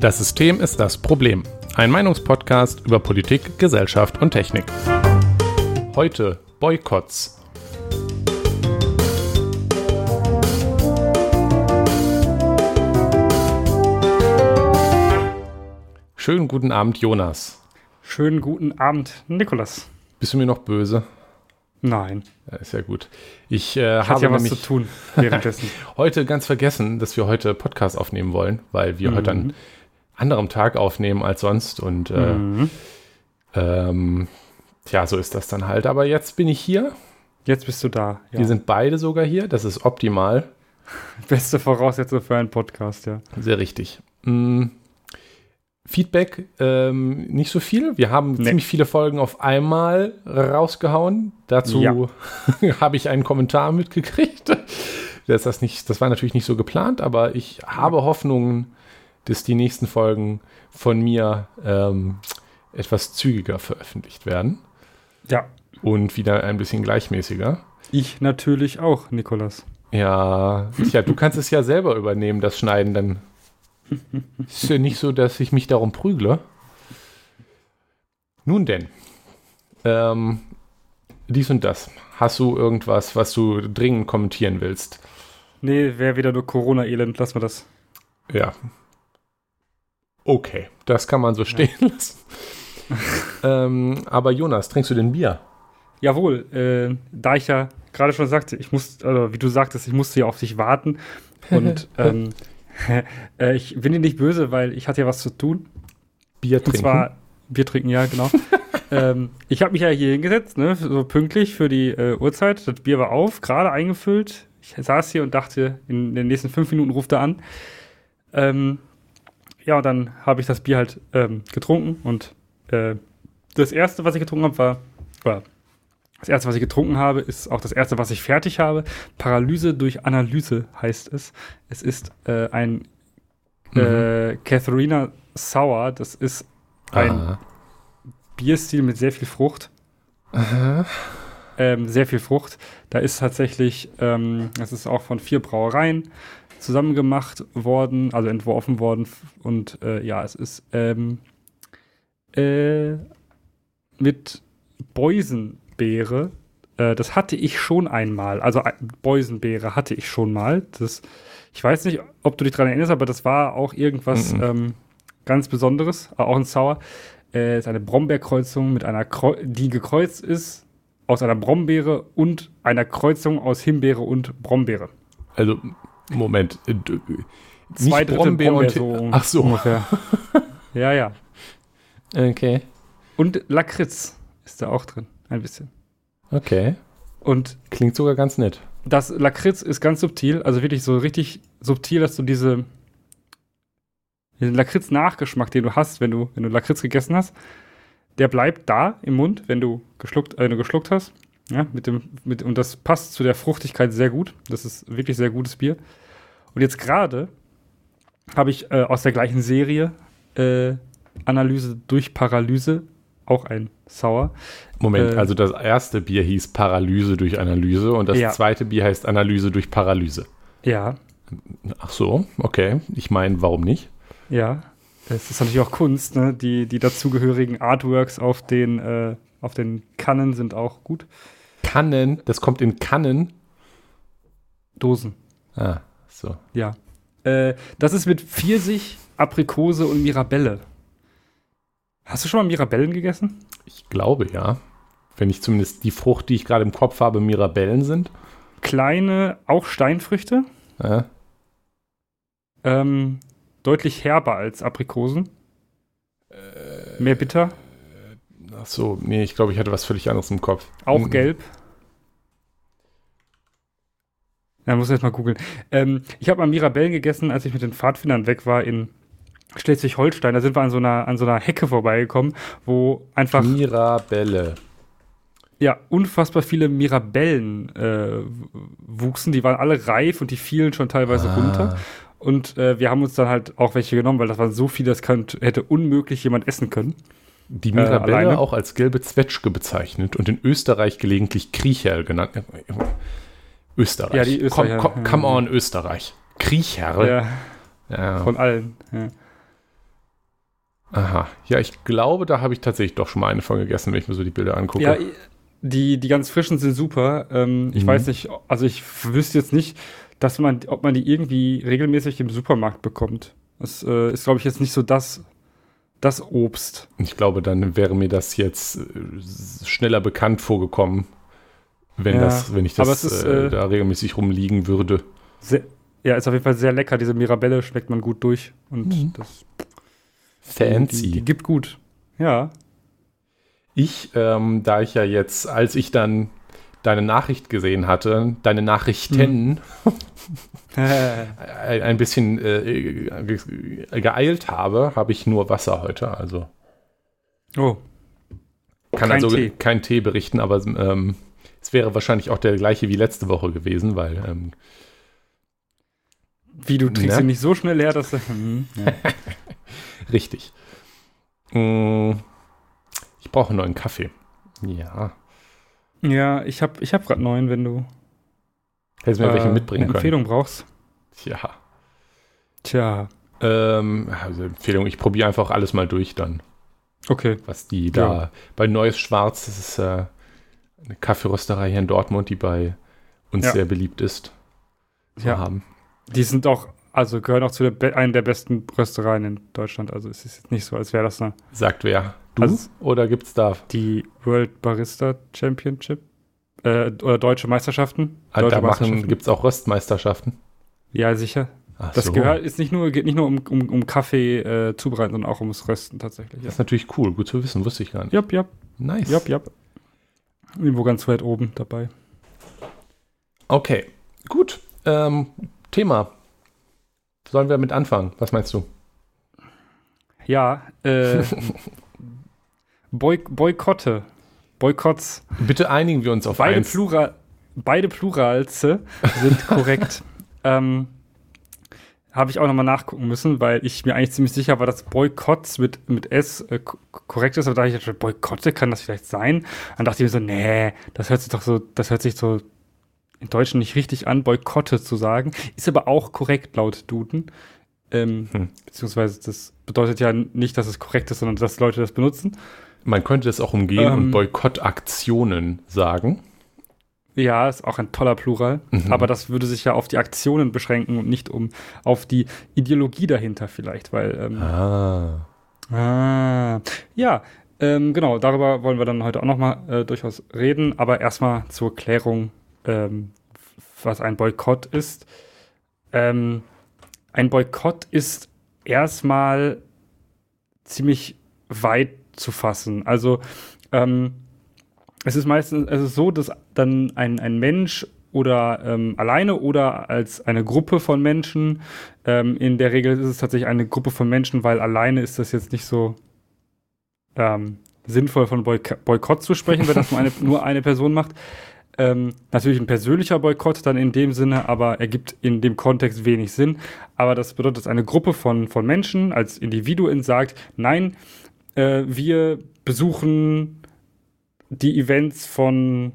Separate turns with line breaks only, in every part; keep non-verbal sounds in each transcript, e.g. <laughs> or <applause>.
Das System ist das Problem. Ein Meinungspodcast über Politik, Gesellschaft und Technik. Heute Boykotts. Schönen guten Abend, Jonas.
Schönen guten Abend, Nikolas.
Bist du mir noch böse?
Nein.
Ja, ist ja gut. Ich äh,
Hat
habe
ja was zu tun währenddessen. <laughs>
heute ganz vergessen, dass wir heute Podcast aufnehmen wollen, weil wir heute an anderem Tag aufnehmen als sonst und äh,
Mhm.
ähm, tja, so ist das dann halt. Aber jetzt bin ich hier.
Jetzt bist du da. Ja.
Wir sind beide sogar hier. Das ist optimal. <laughs>
Beste Voraussetzung für einen Podcast, ja.
Sehr richtig. Mm, Feedback ähm, nicht so viel. Wir haben
Nee.
ziemlich viele Folgen auf einmal rausgehauen. Dazu
Ja. <laughs>
habe ich einen Kommentar mitgekriegt. Das, das, nicht, das war natürlich nicht so geplant, aber ich habe Hoffnungen, dass die nächsten Folgen von mir ähm, etwas zügiger veröffentlicht werden
Ja.
und wieder ein bisschen gleichmäßiger.
Ich natürlich auch, Nikolas.
Ja, ja, du kannst es ja selber übernehmen, das Schneiden. Dann ist ja nicht so, dass ich mich darum prügle. Nun denn, ähm, dies und das. Hast du irgendwas, was du dringend kommentieren willst?
Nee, wäre wieder nur Corona-Elend. Lass mal das.
Ja. Okay, das kann man so stehen <laughs> lassen. ähm, aber Jonas, trinkst du denn Bier?
Jawohl, äh, da ich ja gerade schon sagte, ich muss, also wie du sagtest, ich musste ja auf dich warten. Und <laughs> ähm, <laughs> äh, ich bin dir nicht böse, weil ich hatte ja was zu tun.
Bier
Und
trinken?
zwar Bier trinken, ja, genau. ähm, ich habe mich ja hier hingesetzt, ne, so pünktlich für die äh, Uhrzeit. Das Bier war auf, gerade eingefüllt. Ich saß hier und dachte, in den nächsten fünf Minuten ruft er an. Ähm, ja, und dann habe ich das Bier halt ähm, getrunken und äh, das erste, was ich getrunken habe, war, war das erste, was ich getrunken habe, ist auch das erste, was ich fertig habe. Paralyse durch Analyse heißt es. Es ist äh, ein äh, Katharina Sour. Das ist ein
Ah.
Bierstil mit sehr viel Frucht. Ähm, sehr viel Frucht. Da ist tatsächlich, ähm, das ist auch von vier Brauereien zusammen gemacht worden, also entworfen worden. Und äh, ja, es ist ähm, äh, mit Beusenbeere. Äh, das hatte ich schon einmal. Also Beusenbeere hatte ich schon mal. Das, ich weiß nicht, ob du dich daran erinnerst, aber das war auch irgendwas
Mhm.
ähm, ganz Besonderes, äh, auch ein Sauer. Äh, ist eine Brombeerkreuzung mit einer, Kreu die gekreuzt ist aus einer Brombeere und einer Kreuzung aus Himbeere und Brombeere.
Also, Moment. äh, d-
Zwei
nicht
Drittel
Brombeer und
so
Ach so.
ungefähr. <laughs> ja, ja.
Okay.
Und Lakritz ist da auch drin, ein bisschen.
Okay.
Und
Klingt sogar ganz nett.
das Lakritz ist ganz subtil, also wirklich so richtig subtil, dass du diese diesen Lakritz-Nachgeschmack, den du hast, wenn du, wenn du Lakritz gegessen hast, der bleibt da im Mund, wenn du geschluckt, äh, wenn du geschluckt hast. Ja, mit dem, mit, und das passt zu der Fruchtigkeit sehr gut. Das ist wirklich sehr gutes Bier. Und jetzt gerade habe ich äh, aus der gleichen Serie äh, Analyse durch Paralyse, auch ein Sauer.
Moment,
Äh,
also das erste Bier hieß Paralyse durch Analyse und das
Ja.
zweite Bier heißt Analyse durch Paralyse.
Ja,
Ach so, okay. Ich meine, warum nicht?
Ja, es ist natürlich auch Kunst, ne? Die, die dazugehörigen Artworks auf den, äh, auf den Kannen sind auch gut.
Kannen, das kommt in Kannen.
Dosen,
Ah, so.
ja. Äh, das ist mit Pfirsich, Aprikose und Mirabelle. Hast du schon mal Mirabellen gegessen?
Ich glaube ja. Wenn ich zumindest die Frucht, die ich gerade im Kopf habe, Mirabellen sind.
Kleine, auch Steinfrüchte,
Ja.
ähm, deutlich herber als Aprikosen. Mehr bitter,
Ach so, nee, ich glaube, ich hatte was völlig anderes im Kopf.
auch
Mhm.
gelb. Ja, muss ich jetzt mal googeln. Ähm, ich habe mal Mirabellen gegessen, als ich mit den Pfadfindern weg war in Schleswig-Holstein. Da sind wir an so, einer, an so einer Hecke vorbeigekommen, wo einfach
Mirabelle.
ja, unfassbar viele Mirabellen äh, wuchsen. Die waren alle reif und die fielen schon teilweise
Ah.
runter. Und äh, wir haben uns dann halt auch welche genommen, weil das waren so viele, das könnt, hätte unmöglich jemand essen können.
Die Mirabelle
alleine?
auch als gelbe Zwetschge bezeichnet und in Österreich gelegentlich Kriecherl genannt. Österreich.
Ja, die Österreicher,
Komm, komm,
ja.
come on, Österreich. Kriecherl.
Ja,
Ja.
von allen. Ja.
Aha. Ja, ich glaube, da habe ich tatsächlich doch schon mal eine von gegessen, wenn ich mir so die Bilder angucke.
Ja, die, die ganz frischen sind super. Ähm, ich
Mhm.
weiß nicht, also ich wüsste jetzt nicht, dass man, ob man die irgendwie regelmäßig im Supermarkt bekommt. Das äh, ist, glaube ich, jetzt nicht so das, das Obst.
Ich glaube, dann wäre mir das jetzt äh, schneller bekannt vorgekommen, wenn,
Ja,
das, wenn ich das
ist,
äh,
äh,
da regelmäßig rumliegen würde.
Sehr, ja, ist auf jeden Fall sehr lecker. Diese Mirabelle schmeckt man gut durch. Und
Mhm.
das,
Fancy.
Die, die gibt gut. Ja.
Ich, ähm, da ich ja jetzt, als ich dann deine Nachricht gesehen hatte, deine Nachrichten <laughs> ein ein bisschen äh, ge- geeilt habe, habe ich nur Wasser heute. Also
oh.
kann
Kein
also
Tee.
kein Tee berichten, aber ähm, es wäre wahrscheinlich auch der gleiche wie letzte Woche gewesen, weil ähm,
Wie, du trinkst
Ne?
ihn nicht so schnell leer, dass du. Hm, ja. <laughs>
richtig. Mm, Ich brauche einen neuen Kaffee. Ja.
Ja, ich habe ich hab gerade neun, wenn du
Hättest du mir welche
äh,
mitbringen
eine
können.
Empfehlung brauchst.
Ja.
Tja,
Ähm, also Empfehlung, ich probiere einfach alles mal durch dann.
okay.
was die da bei Neues Schwarz, das ist äh, eine Kaffeerösterei hier in Dortmund, die bei uns
Ja.
sehr beliebt ist,
Ja.
haben.
Die sind auch, also gehören auch zu der, einer der besten Röstereien in Deutschland. Also es ist jetzt nicht so, als wäre das eine,
Sagt wer? Du?
Also-
oder gibt's da?
die World Barista Championship äh, oder deutsche Meisterschaften.
Ah,
Deutsche
da machen, gibt's auch Röstmeisterschaften?
Ja, sicher.
Ach
Das
so.
gehört, ist nicht nur, geht nicht nur um, um, um Kaffee äh, zubereiten, sondern auch ums Rösten tatsächlich.
Das ist natürlich cool, gut zu wissen, wusste ich gar nicht.
Jop, jop,
Nice.
jop, jop. Irgendwo ganz weit oben dabei.
Okay, gut. Ähm, Thema. Sollen wir mit anfangen? Was meinst du?
Ja, äh, <laughs> Boy Boykotte. Boykotts.
Bitte einigen wir uns auf
Beide,
eins.
Plural, beide Plurals sind korrekt. <laughs> ähm, Habe ich auch nochmal nachgucken müssen, weil ich mir eigentlich ziemlich sicher war, dass Boykotts mit, mit S äh, ko- korrekt ist. Aber da dachte ich, Boykotte kann das vielleicht sein? Dann dachte ich mir so, nee, das hört sich doch so, das hört sich so im Deutschen nicht richtig an, Boykotte zu sagen. Ist aber auch korrekt laut Duden. Ähm,
Hm.
Beziehungsweise das bedeutet ja nicht, dass es korrekt ist, sondern dass Leute das benutzen.
Man könnte das auch umgehen
Ähm.
und Boykottaktionen sagen.
Ja, ist auch ein toller Plural.
Mhm.
Aber das würde sich ja auf die Aktionen beschränken und nicht um auf die Ideologie dahinter vielleicht, weil ähm,
Ah.
ah, ja, ähm, genau, darüber wollen wir dann heute auch nochmal äh, durchaus reden, aber erstmal zur Klärung, ähm, was ein Boykott ist. Ähm, ein Boykott ist erstmal ziemlich weit zu fassen. Also ähm, es ist meistens es ist so, dass dann ein, ein Mensch oder ähm, alleine oder als eine Gruppe von Menschen, ähm, in der Regel ist es tatsächlich eine Gruppe von Menschen, weil alleine ist das jetzt nicht so ähm, sinnvoll von Boyk Boykott zu sprechen, wenn das nur eine, nur eine Person macht. Ähm, natürlich ein persönlicher Boykott dann in dem Sinne, aber ergibt in dem Kontext wenig Sinn. Aber das bedeutet, dass eine Gruppe von, von Menschen als Individuen sagt, nein, äh, wir besuchen die Events von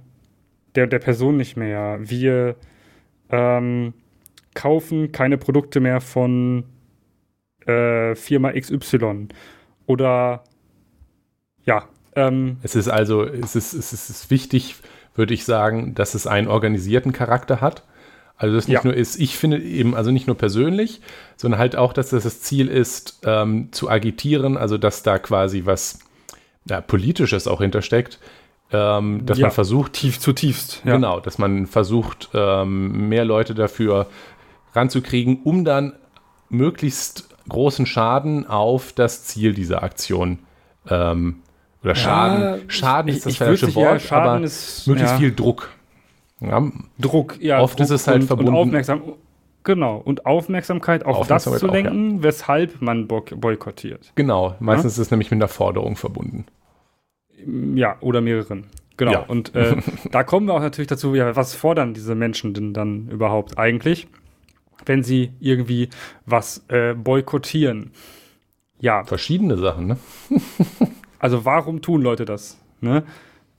der, der Person nicht mehr. Wir ähm, kaufen keine Produkte mehr von äh, Firma XY. Oder ja, ähm,
Es ist also, es ist, es ist, wichtig, würde ich sagen, dass es einen organisierten Charakter hat. Also das nicht
Ja.
nur ist, ich finde eben, also nicht nur persönlich, sondern halt auch, dass das das Ziel ist, ähm, zu agitieren, also dass da quasi was ja, Politisches auch hintersteckt, ähm, dass
Ja.
man versucht,
tief zutiefst. Ja.
Genau, dass man versucht, ähm, mehr Leute dafür ranzukriegen, um dann möglichst großen Schaden auf das Ziel dieser Aktion ähm, oder Schaden. Schaden ist das falsche Wort, aber
ist
möglichst viel Druck. Ja,
Druck. Ja,
Oft
Druck
ist es halt
und,
verbunden-
Und Aufmerksam, genau. Und Aufmerksamkeit auf das zu
auch, ja.
lenken, weshalb man boyk- boykottiert.
genau, meistens ist es nämlich mit einer Forderung verbunden.
Ja, oder mehreren. Genau.
Ja.
Und äh, <laughs> da kommen wir auch natürlich dazu, ja, was fordern diese Menschen denn dann überhaupt eigentlich, wenn sie irgendwie was äh, boykottieren? Ja,
Verschiedene Sachen, ne? <laughs>
also warum tun Leute das? Ne?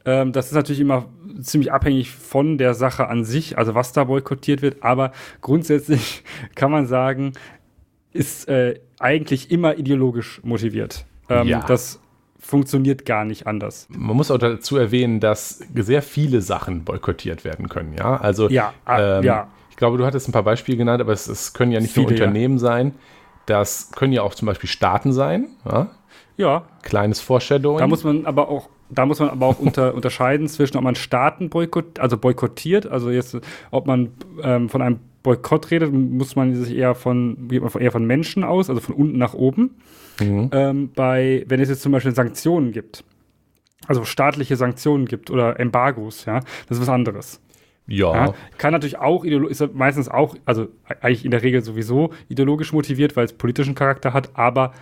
Ähm, das ist natürlich immer ziemlich abhängig von der Sache an sich, also was da boykottiert wird, aber grundsätzlich <laughs> kann man sagen, ist äh, eigentlich immer ideologisch motiviert. Ähm, ja. Das funktioniert gar nicht anders.
Man muss auch dazu erwähnen, dass sehr viele Sachen boykottiert werden können. Ja, also
ja, ah, ähm, ja.
ich glaube, du hattest ein paar Beispiele genannt, aber es, es können ja nicht viele, nur Unternehmen ja. sein. Das können ja auch zum Beispiel Staaten sein. Ja.
ja.
Kleines Foreshadowing.
Da muss man aber auch da muss man aber auch unter, <laughs> unterscheiden zwischen, ob man Staaten boykott, also boykottiert, also jetzt, ob man ähm, von einem Boykott redet, muss man sich eher von, geht man eher von Menschen aus, also von unten nach oben. Mhm. Ähm, bei, wenn es jetzt zum Beispiel Sanktionen gibt, also staatliche Sanktionen gibt oder Embargos, ja, das ist was anderes.
Ja. ja.
Kann natürlich auch, ist meistens auch, also eigentlich in der Regel sowieso ideologisch motiviert, weil es politischen Charakter hat, aber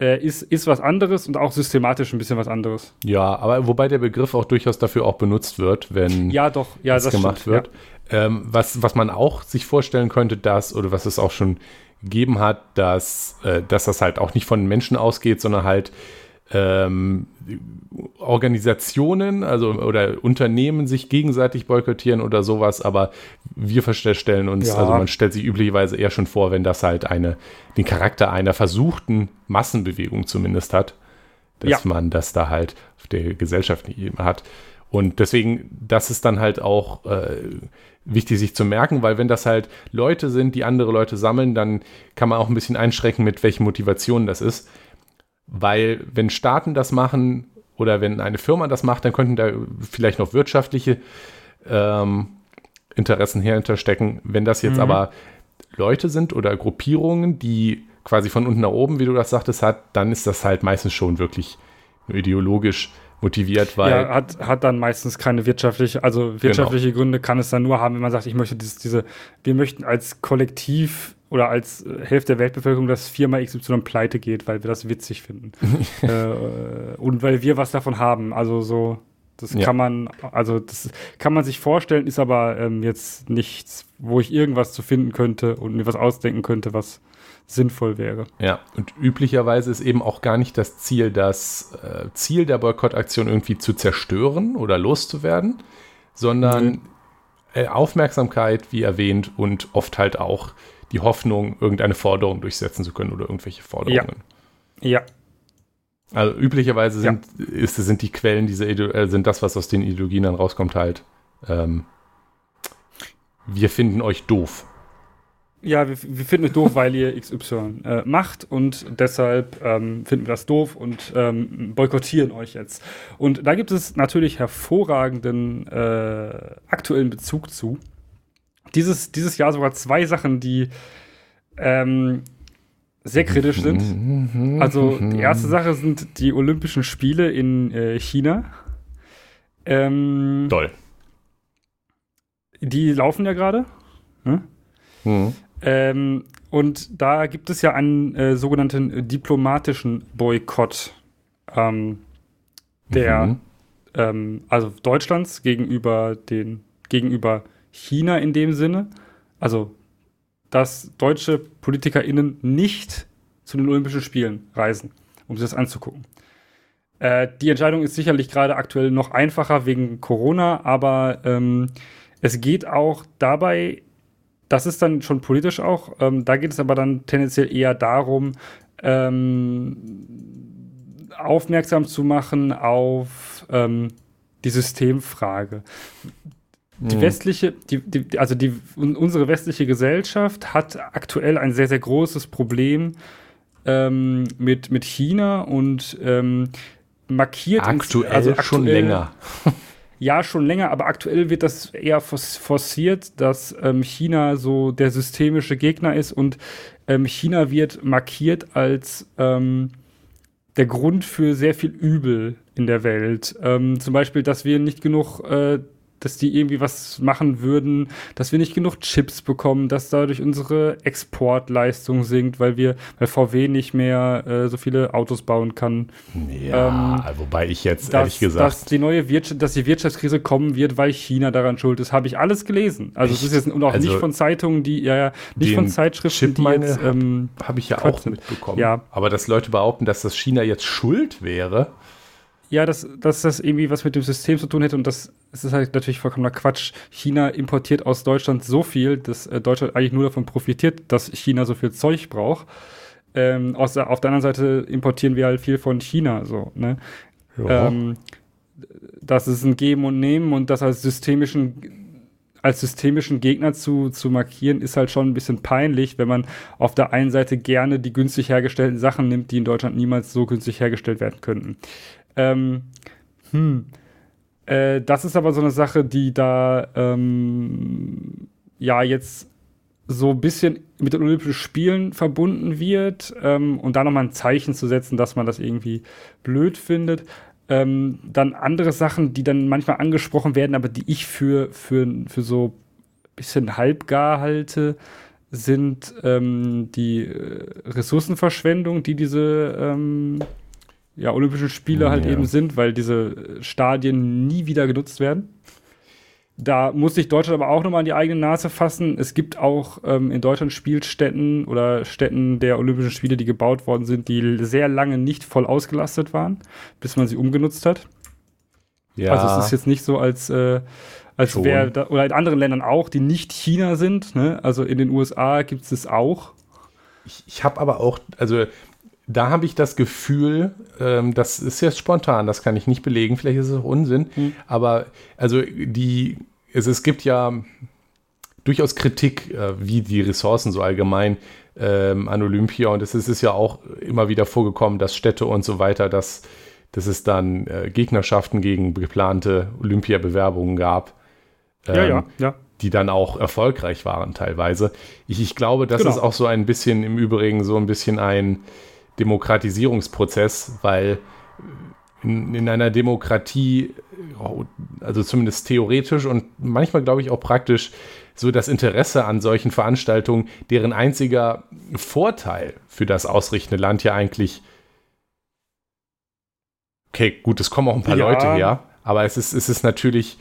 äh, ist, ist was anderes und auch systematisch ein bisschen was anderes.
Ja, aber wobei der Begriff auch durchaus dafür auch benutzt wird, wenn
ja, doch, ja, das
gemacht stimmt, wird. Ja. Ähm, was, was man auch sich vorstellen könnte, dass, oder was es auch schon gegeben hat, dass, äh, dass das halt auch nicht von Menschen ausgeht, sondern halt ähm, Organisationen, also oder Unternehmen sich gegenseitig boykottieren oder sowas, aber wir stellen uns, ja. also man stellt sich üblicherweise eher schon vor, wenn das halt eine, den Charakter einer versuchten Massenbewegung zumindest hat, dass ja. man das da halt auf der gesellschaftlichen Ebene hat. Und deswegen, das ist dann halt auch äh, wichtig sich zu merken, weil wenn das halt Leute sind, die andere Leute sammeln, dann kann man auch ein bisschen einschränken, mit welchen Motivationen das ist. Weil wenn Staaten das machen oder wenn eine Firma das macht, dann könnten da vielleicht noch wirtschaftliche ähm, Interessen hinterstecken. Wenn das jetzt mhm. aber Leute sind oder Gruppierungen, die quasi von unten nach oben, wie du das sagtest, hat, dann ist das halt meistens schon wirklich ideologisch motiviert, weil. Ja,
hat, hat dann meistens keine wirtschaftliche, also wirtschaftliche genau. Gründe kann es dann nur haben, wenn man sagt, ich möchte dieses, diese, wir möchten als Kollektiv oder als äh, Hälfte der Weltbevölkerung, dass Firma XY pleite geht, weil wir das witzig finden. <laughs> äh, und weil wir was davon haben. Also so, das ja. kann man, also das kann man sich vorstellen, ist aber ähm, jetzt nichts, wo ich irgendwas zu finden könnte und mir was ausdenken könnte, was sinnvoll wäre.
Ja, und üblicherweise ist eben auch gar nicht das Ziel, das äh, Ziel der Boykottaktion irgendwie zu zerstören oder loszuwerden, sondern mhm. Aufmerksamkeit, wie erwähnt, und oft halt auch die Hoffnung, irgendeine Forderung durchsetzen zu können oder irgendwelche Forderungen.
Ja. ja.
Also üblicherweise sind, ja. ist, sind die Quellen dieser äh, sind das, was aus den Ideologien dann rauskommt, halt. Ähm, wir finden euch doof.
Ja, wir, wir finden es doof, weil ihr XY äh, macht und deshalb ähm, finden wir das doof und ähm, boykottieren euch jetzt. Und da gibt es natürlich hervorragenden äh, aktuellen Bezug zu dieses, dieses Jahr sogar zwei Sachen, die ähm, sehr kritisch sind. Also die erste Sache sind die Olympischen Spiele in äh, China.
Ähm, Toll.
Die laufen ja gerade. Hm? Mhm. Ähm, und da gibt es ja einen äh, sogenannten diplomatischen Boykott ähm, der, mhm. ähm, also Deutschlands gegenüber den, gegenüber China in dem Sinne. Also, dass deutsche PolitikerInnen nicht zu den Olympischen Spielen reisen, um sich das anzugucken. Äh, die Entscheidung ist sicherlich gerade aktuell noch einfacher wegen Corona, aber ähm, es geht auch dabei, das ist dann schon politisch auch, ähm, da geht es aber dann tendenziell eher darum, ähm, aufmerksam zu machen auf ähm, die Systemfrage. Die mhm. westliche, die, die, also die, unsere westliche Gesellschaft hat aktuell ein sehr, sehr großes Problem ähm, mit, mit China und ähm, markiert
aktuell, ins, also aktuell schon länger. <laughs>
ja, schon länger, aber aktuell wird das eher forciert, dass ähm, China so der systemische Gegner ist und ähm, China wird markiert als ähm, der Grund für sehr viel Übel in der Welt. Ähm, zum Beispiel, dass wir nicht genug äh, dass die irgendwie was machen würden, dass wir nicht genug Chips bekommen, dass dadurch unsere Exportleistung sinkt, weil wir, weil VW nicht mehr äh, so viele Autos bauen kann.
Ja, ähm, wobei ich jetzt
dass,
ehrlich gesagt.
Dass die neue Wirtschaft, dass die Wirtschaftskrise kommen wird, weil China daran schuld ist, habe ich alles gelesen. Also es ist jetzt und auch also nicht von Zeitungen, die, ja, ja, nicht von Zeitschriften, die jetzt.
Ähm, habe ich ja auch mitbekommen. Ja. Aber dass Leute behaupten, dass das China jetzt schuld wäre.
Ja, dass, dass das irgendwie was mit dem System zu tun hätte und das, das ist halt natürlich vollkommener Quatsch. China importiert aus Deutschland so viel, dass äh, Deutschland eigentlich nur davon profitiert, dass China so viel Zeug braucht. Ähm, aus, auf der anderen Seite importieren wir halt viel von China, so, ne? Ja. Ähm, das ist ein Geben und Nehmen und das als systemischen als systemischen Gegner zu, zu markieren, ist halt schon ein bisschen peinlich, wenn man auf der einen Seite gerne die günstig hergestellten Sachen nimmt, die in Deutschland niemals so günstig hergestellt werden könnten. Ähm, hm. Äh, das ist aber so eine Sache, die da ähm, ja jetzt so ein bisschen mit den Olympischen Spielen verbunden wird ähm, und da nochmal ein Zeichen zu setzen, dass man das irgendwie blöd findet. Ähm, dann andere Sachen, die dann manchmal angesprochen werden, aber die ich für, für, für so ein bisschen halbgar halte, sind ähm, die äh, Ressourcenverschwendung, die diese ähm, ja, Olympischen Spiele halt ja. eben sind, weil diese Stadien nie wieder genutzt werden. Da muss sich Deutschland aber auch nochmal an die eigene Nase fassen. Es gibt auch ähm, in Deutschland Spielstätten oder Stätten der Olympischen Spiele, die gebaut worden sind, die sehr lange nicht voll ausgelastet waren, bis man sie umgenutzt hat. Ja. Also es ist jetzt nicht so, als, äh, als wäre, oder in anderen Ländern auch, die nicht China sind. Ne? Also in den USA gibt es es auch.
Ich, ich habe aber auch, also da habe ich das Gefühl, ähm, das ist jetzt spontan, das kann ich nicht belegen, vielleicht ist es auch Unsinn, hm. aber also die es, es gibt ja durchaus Kritik, äh, wie die Ressourcen so allgemein ähm, an Olympia und es ist ja auch immer wieder vorgekommen, dass Städte und so weiter, dass, dass es dann äh, Gegnerschaften gegen geplante Olympiabewerbungen gab.
Ähm, ja, ja, ja.
Die dann auch erfolgreich waren teilweise. Ich, ich glaube, das genau. ist auch so ein bisschen im Übrigen so ein bisschen ein Demokratisierungsprozess, weil in, in einer Demokratie, also zumindest theoretisch und manchmal glaube ich auch praktisch, so das Interesse an solchen Veranstaltungen, deren einziger Vorteil für das ausrichtende Land ja eigentlich, okay, gut, es kommen auch ein paar ja. Leute her, aber es ist, es ist natürlich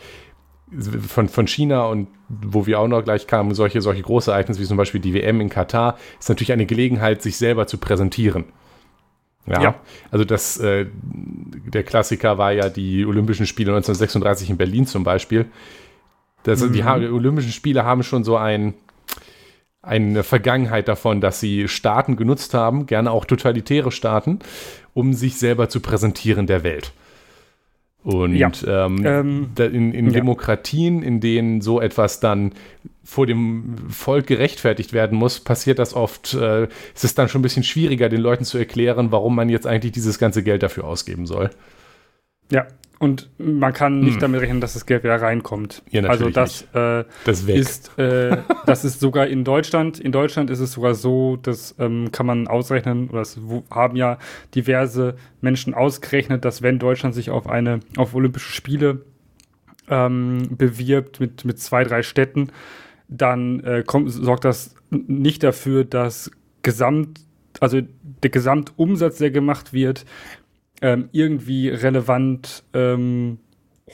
von, von China und wo wir auch noch gleich kamen, solche, solche große Ereignisse wie zum Beispiel die WM in Katar, ist natürlich eine Gelegenheit, sich selber zu präsentieren. Ja, ja. also das, äh, der Klassiker war ja die Olympischen Spiele 1936 in Berlin zum Beispiel. Das, mhm. Die Olympischen Spiele haben schon so ein, eine Vergangenheit davon, dass sie Staaten genutzt haben, gerne auch totalitäre Staaten, um sich selber zu präsentieren der Welt. Und ja. ähm, ähm, in, in ja. Demokratien, in denen so etwas dann vor dem Volk gerechtfertigt werden muss, passiert das oft. Äh, es ist dann schon ein bisschen schwieriger, den Leuten zu erklären, warum man jetzt eigentlich dieses ganze Geld dafür ausgeben soll.
Ja, und man kann nicht hm. damit rechnen, dass das Geld wieder reinkommt. Ja, also das, äh,
das
ist, äh, das ist sogar in Deutschland. In Deutschland ist es sogar so, das ähm, kann man ausrechnen, oder das haben ja diverse Menschen ausgerechnet, dass wenn Deutschland sich auf eine auf Olympische Spiele ähm, bewirbt mit mit zwei drei Städten, dann äh, kommt, sorgt das nicht dafür, dass Gesamt also der Gesamtumsatz, der gemacht wird, ähm, irgendwie relevant ähm,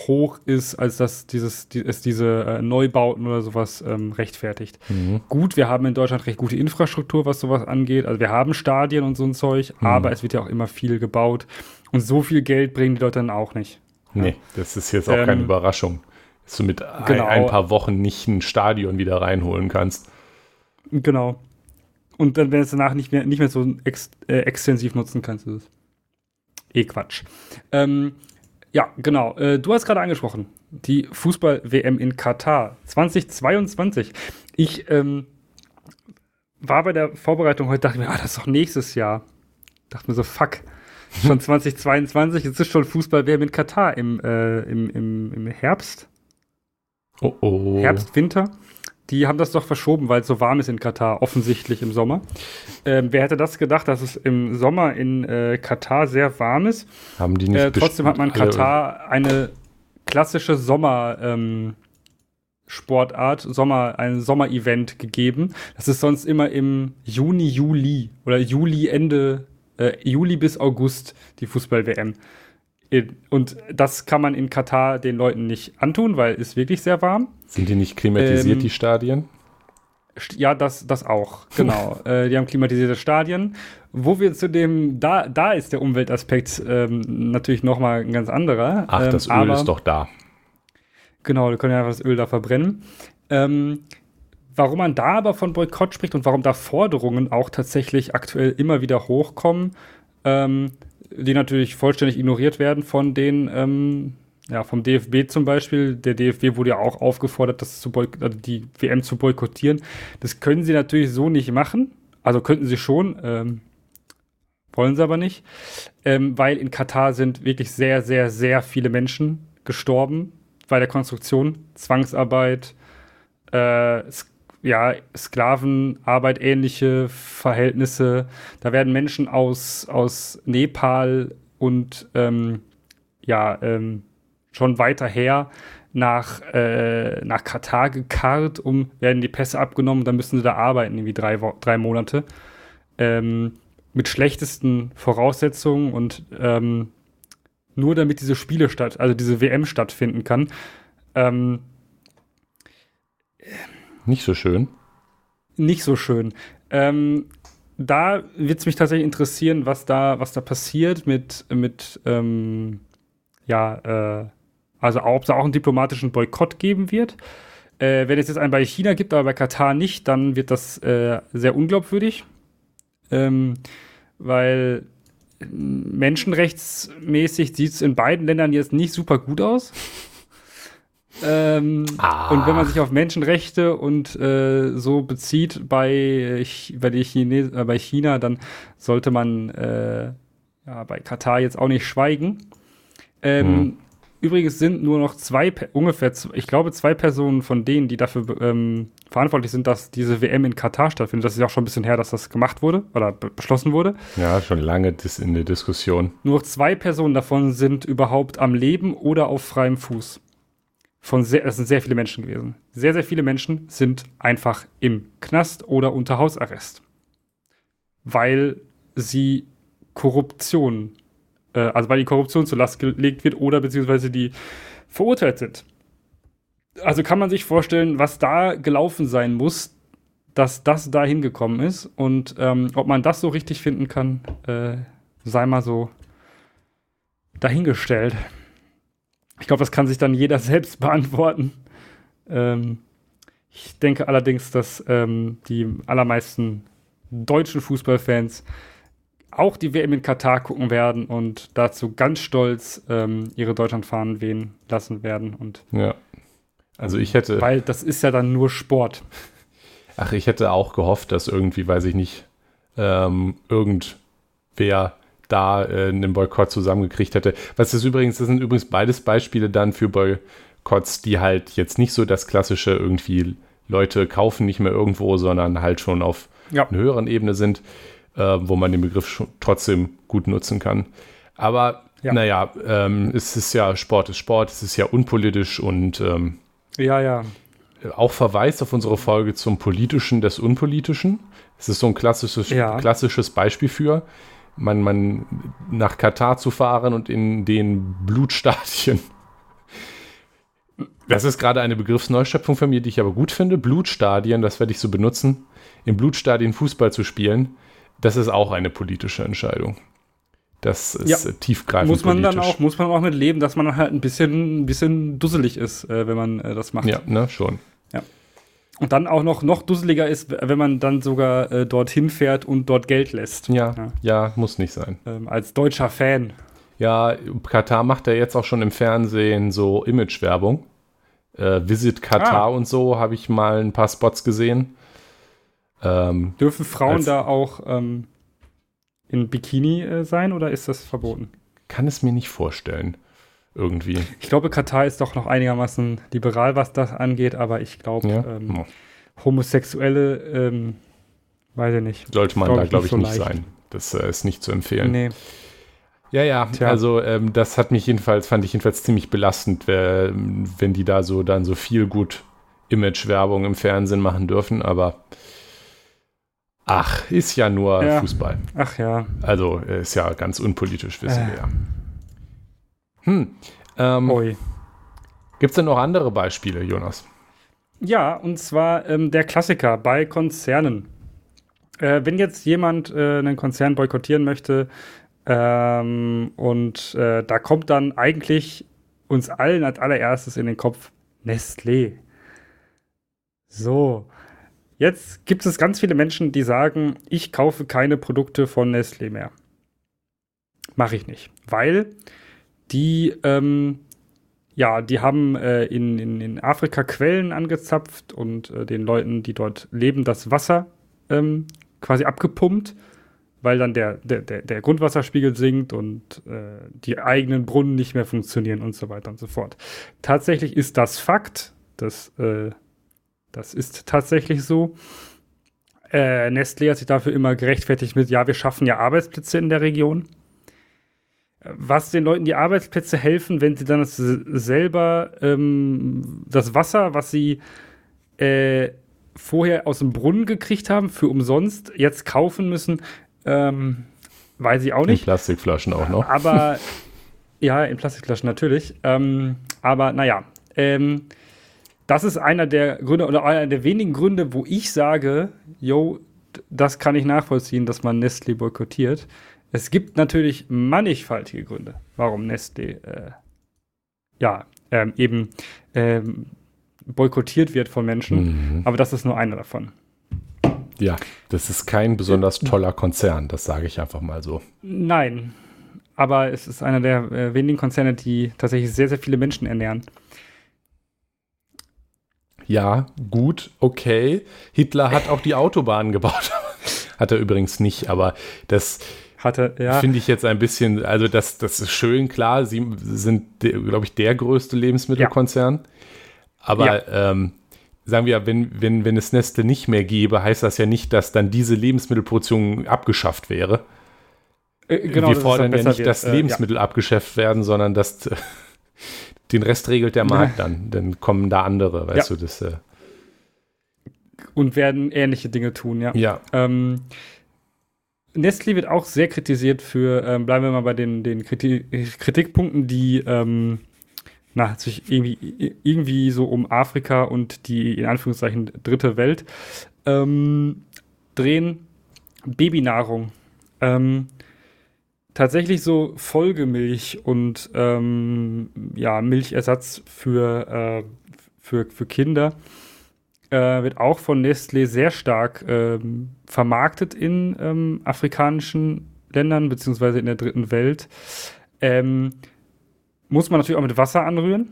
hoch ist, als dass dieses, die, es diese äh, Neubauten oder sowas ähm, rechtfertigt. Mhm. Gut, wir haben in Deutschland recht gute Infrastruktur, was sowas angeht. Also wir haben Stadien und so ein Zeug, mhm. aber es wird ja auch immer viel gebaut. Und so viel Geld bringen die Leute dann auch nicht.
Nee, ja. das ist jetzt auch keine ähm, Überraschung, dass du mit genau. ein, ein, paar Wochen nicht ein Stadion wieder reinholen kannst.
Genau. Und dann, wenn es danach nicht mehr, nicht mehr so ex, äh, extensiv nutzen kannst, ist es eh Quatsch. Ähm, ja, genau. Äh, du hast gerade angesprochen, die Fußball-WM in Katar 2022. Ich ähm, war bei der Vorbereitung heute, dachte mir, ah, das ist doch nächstes Jahr. Dachte mir so, fuck, schon <laughs> 2022, jetzt ist schon Fußball-WM in Katar im, äh, im, im, im Herbst.
Oh oh.
Herbst, Winter. Die haben das doch verschoben, weil es so warm ist in Katar, offensichtlich im Sommer. Ähm, wer hätte das gedacht, dass es im Sommer in äh, Katar sehr warm ist?
Haben die nicht
äh, Trotzdem hat man Katar eine klassische Sommer. Ähm, Sportart, Sommer, ein Sommerevent gegeben. Das ist sonst immer im Juni, Juli oder Juli, Ende, äh, Juli bis August die Fußball-WM. Und das kann man in Katar den Leuten nicht antun, weil es wirklich sehr warm.
Sind die nicht klimatisiert, ähm, die Stadien?
Ja, das, das auch, genau. <laughs> äh, die haben klimatisierte Stadien. Wo wir zu dem, da, da ist der Umweltaspekt ähm, natürlich nochmal ein ganz anderer.
Ach, das ähm, Öl aber, ist doch da.
Genau, wir können ja einfach das Öl da verbrennen. Ähm, warum man da aber von Boykott spricht und warum da Forderungen auch tatsächlich aktuell immer wieder hochkommen, ähm, die natürlich vollständig ignoriert werden von den, ähm, ja, vom DFB zum Beispiel. Der DFB wurde ja auch aufgefordert, das zu also die WM zu boykottieren. Das können sie natürlich so nicht machen. Also könnten sie schon, ähm, wollen sie aber nicht, ähm, weil in Katar sind wirklich sehr, sehr, sehr viele Menschen gestorben bei der Konstruktion. Zwangsarbeit, äh, ja, Sklavenarbeit, ähnliche Verhältnisse. Da werden Menschen aus, aus Nepal und ähm, ja, ähm, schon weiter her nach, äh, nach Katar gekarrt, um, werden die Pässe abgenommen, dann müssen sie da arbeiten, irgendwie drei, drei Monate. Ähm, mit schlechtesten Voraussetzungen und ähm, nur damit diese Spiele statt, also diese WM stattfinden kann. Ähm,
nicht so schön.
Nicht so schön. Ähm, da wird es mich tatsächlich interessieren, was da, was da passiert mit, mit ähm, ja, äh, also ob es auch einen diplomatischen Boykott geben wird. Äh, wenn es jetzt einen bei China gibt, aber bei Katar nicht, dann wird das äh, sehr unglaubwürdig. Ähm, weil menschenrechtsmäßig sieht es in beiden Ländern jetzt nicht super gut aus. Ähm, und wenn man sich auf Menschenrechte und äh, so bezieht bei, bei, Chines äh, bei China, dann sollte man äh, ja, bei Katar jetzt auch nicht schweigen. Ähm, hm. Übrigens sind nur noch zwei, ungefähr, ich glaube, zwei Personen von denen, die dafür ähm, verantwortlich sind, dass diese WM in Katar stattfindet. Das ist ja auch schon ein bisschen her, dass das gemacht wurde oder beschlossen wurde.
Ja, schon lange in der Diskussion.
Nur noch zwei Personen davon sind überhaupt am Leben oder auf freiem Fuß von sehr, es sind sehr viele Menschen gewesen. Sehr, sehr viele Menschen sind einfach im Knast oder unter Hausarrest. Weil sie Korruption, äh, also weil die Korruption zur Last gelegt wird oder beziehungsweise die verurteilt sind. Also kann man sich vorstellen, was da gelaufen sein muss, dass das da hingekommen ist. Und ähm, ob man das so richtig finden kann, äh, sei mal so dahingestellt. Ich glaube, das kann sich dann jeder <laughs> selbst beantworten. Ähm, ich denke allerdings, dass ähm, die allermeisten deutschen Fußballfans auch die WM in Katar gucken werden und dazu ganz stolz ähm, ihre Deutschlandfahnen wehen lassen werden. Und
ja. Also ich hätte.
Weil das ist ja dann nur Sport.
Ach, ich hätte auch gehofft, dass irgendwie, weiß ich nicht, ähm, irgendwer da äh, einen Boykott zusammengekriegt hätte. Was ist übrigens, das sind übrigens beides Beispiele dann für Boykotts, die halt jetzt nicht so das klassische irgendwie Leute kaufen nicht mehr irgendwo, sondern halt schon auf ja. einer höheren Ebene sind, äh, wo man den Begriff trotzdem gut nutzen kann. Aber ja. naja, ähm, es ist ja Sport ist Sport, es ist ja unpolitisch und ähm,
ja, ja.
Auch Verweis auf unsere Folge zum Politischen des Unpolitischen. Es ist so ein klassisches, ja. klassisches Beispiel für man, man nach Katar zu fahren und in den Blutstadien. Das ist gerade eine Begriffsneuschöpfung für mich, die ich aber gut finde. Blutstadien, das werde ich so benutzen. In Blutstadien Fußball zu spielen, das ist auch eine politische Entscheidung. Das ist ja. tiefgreifend
muss man politisch. Dann auch, muss man auch mit leben, dass man halt ein bisschen, ein bisschen dusselig ist, äh, wenn man äh, das macht.
Ja, ne, schon.
Ja. Und dann auch noch, noch dusseliger ist, wenn man dann sogar äh, dorthin fährt und dort Geld lässt.
Ja, ja, ja muss nicht sein.
Ähm, als deutscher Fan.
Ja, Katar macht ja jetzt auch schon im Fernsehen so Image-Werbung. Äh, Visit Katar ah. und so habe ich mal ein paar Spots gesehen.
Ähm, Dürfen Frauen da auch ähm, in Bikini äh, sein oder ist das verboten?
Kann es mir nicht vorstellen irgendwie.
Ich glaube, Katar ist doch noch einigermaßen liberal, was das angeht, aber ich glaube, ja? ähm, oh. Homosexuelle, ähm, weiß ich nicht.
Sollte man glaub da, glaube ich, nicht, so nicht sein. Das äh, ist nicht zu empfehlen. Nee. Ja, ja, Tja. also ähm, das hat mich jedenfalls, fand ich jedenfalls ziemlich belastend, wenn, die da so dann so viel gut Image-Werbung im Fernsehen machen dürfen, aber ach, ist ja nur ja. Fußball.
Ach ja.
Also ist ja ganz unpolitisch, wissen äh. wir ja.
Hm. Ähm,
Gibt es denn noch andere Beispiele, Jonas?
Ja, und zwar ähm, der Klassiker bei Konzernen. Äh, wenn jetzt jemand äh, einen Konzern boykottieren möchte ähm, und äh, da kommt dann eigentlich uns allen als allererstes in den Kopf Nestlé. So, Jetzt gibt es ganz viele Menschen, die sagen, ich kaufe keine Produkte von Nestlé mehr. Mache ich nicht, weil die, ähm, ja, die haben äh, in, in, in Afrika Quellen angezapft und äh, den Leuten, die dort leben, das Wasser ähm, quasi abgepumpt, weil dann der, der, der, Grundwasserspiegel sinkt und äh, die eigenen Brunnen nicht mehr funktionieren und so weiter und so fort. Tatsächlich ist das Fakt, das, äh, das ist tatsächlich so. Äh, Nestlé hat sich dafür immer gerechtfertigt mit, ja, wir schaffen ja Arbeitsplätze in der Region was den Leuten die Arbeitsplätze helfen, wenn sie dann das selber ähm, das Wasser, was sie äh, vorher aus dem Brunnen gekriegt haben, für umsonst jetzt kaufen müssen, ähm, weiß ich auch nicht.
In Plastikflaschen auch noch.
Aber <laughs> ja, in Plastikflaschen natürlich. Ähm, aber naja, ähm, das ist einer der Gründe oder einer der wenigen Gründe, wo ich sage, yo, das kann ich nachvollziehen, dass man Nestlé boykottiert. Es gibt natürlich mannigfaltige Gründe, warum Nestlé äh, ja ähm, eben ähm, boykottiert wird von Menschen, mhm. aber das ist nur einer davon.
Ja, das ist kein besonders toller Konzern, das sage ich einfach mal so.
Nein, aber es ist einer der äh, wenigen Konzerne, die tatsächlich sehr, sehr viele Menschen ernähren.
Ja, gut, okay. Hitler hat auch die Autobahnen gebaut. <laughs> hat er übrigens nicht, aber das,
hatte. Ja.
Finde ich jetzt ein bisschen, also das, das ist schön, klar, sie sind, glaube ich, der größte Lebensmittelkonzern. Ja. Aber ja. Ähm, sagen wir, wenn, wenn, wenn es Nestle nicht mehr gäbe, heißt das ja nicht, dass dann diese Lebensmittelproduktion abgeschafft wäre. Äh, genau, wir fordern ja nicht, wird. dass äh, Lebensmittel ja. abgeschafft werden, sondern dass den Rest regelt der Markt dann. Dann kommen da andere, weißt ja. du, das. Äh
und werden ähnliche Dinge tun, ja.
Ja.
Ähm, Nestlé wird auch sehr kritisiert für, ähm, bleiben wir mal bei den, den Kriti Kritikpunkten, die ähm, na, sich irgendwie, irgendwie so um Afrika und die in Anführungszeichen dritte Welt ähm, drehen. Babynahrung. Ähm, tatsächlich so Folgemilch und ähm, ja, Milchersatz für, äh, für, für Kinder äh, wird auch von Nestlé sehr stark ähm, vermarktet in ähm, afrikanischen Ländern, beziehungsweise in der dritten Welt. Ähm, muss man natürlich auch mit Wasser anrühren.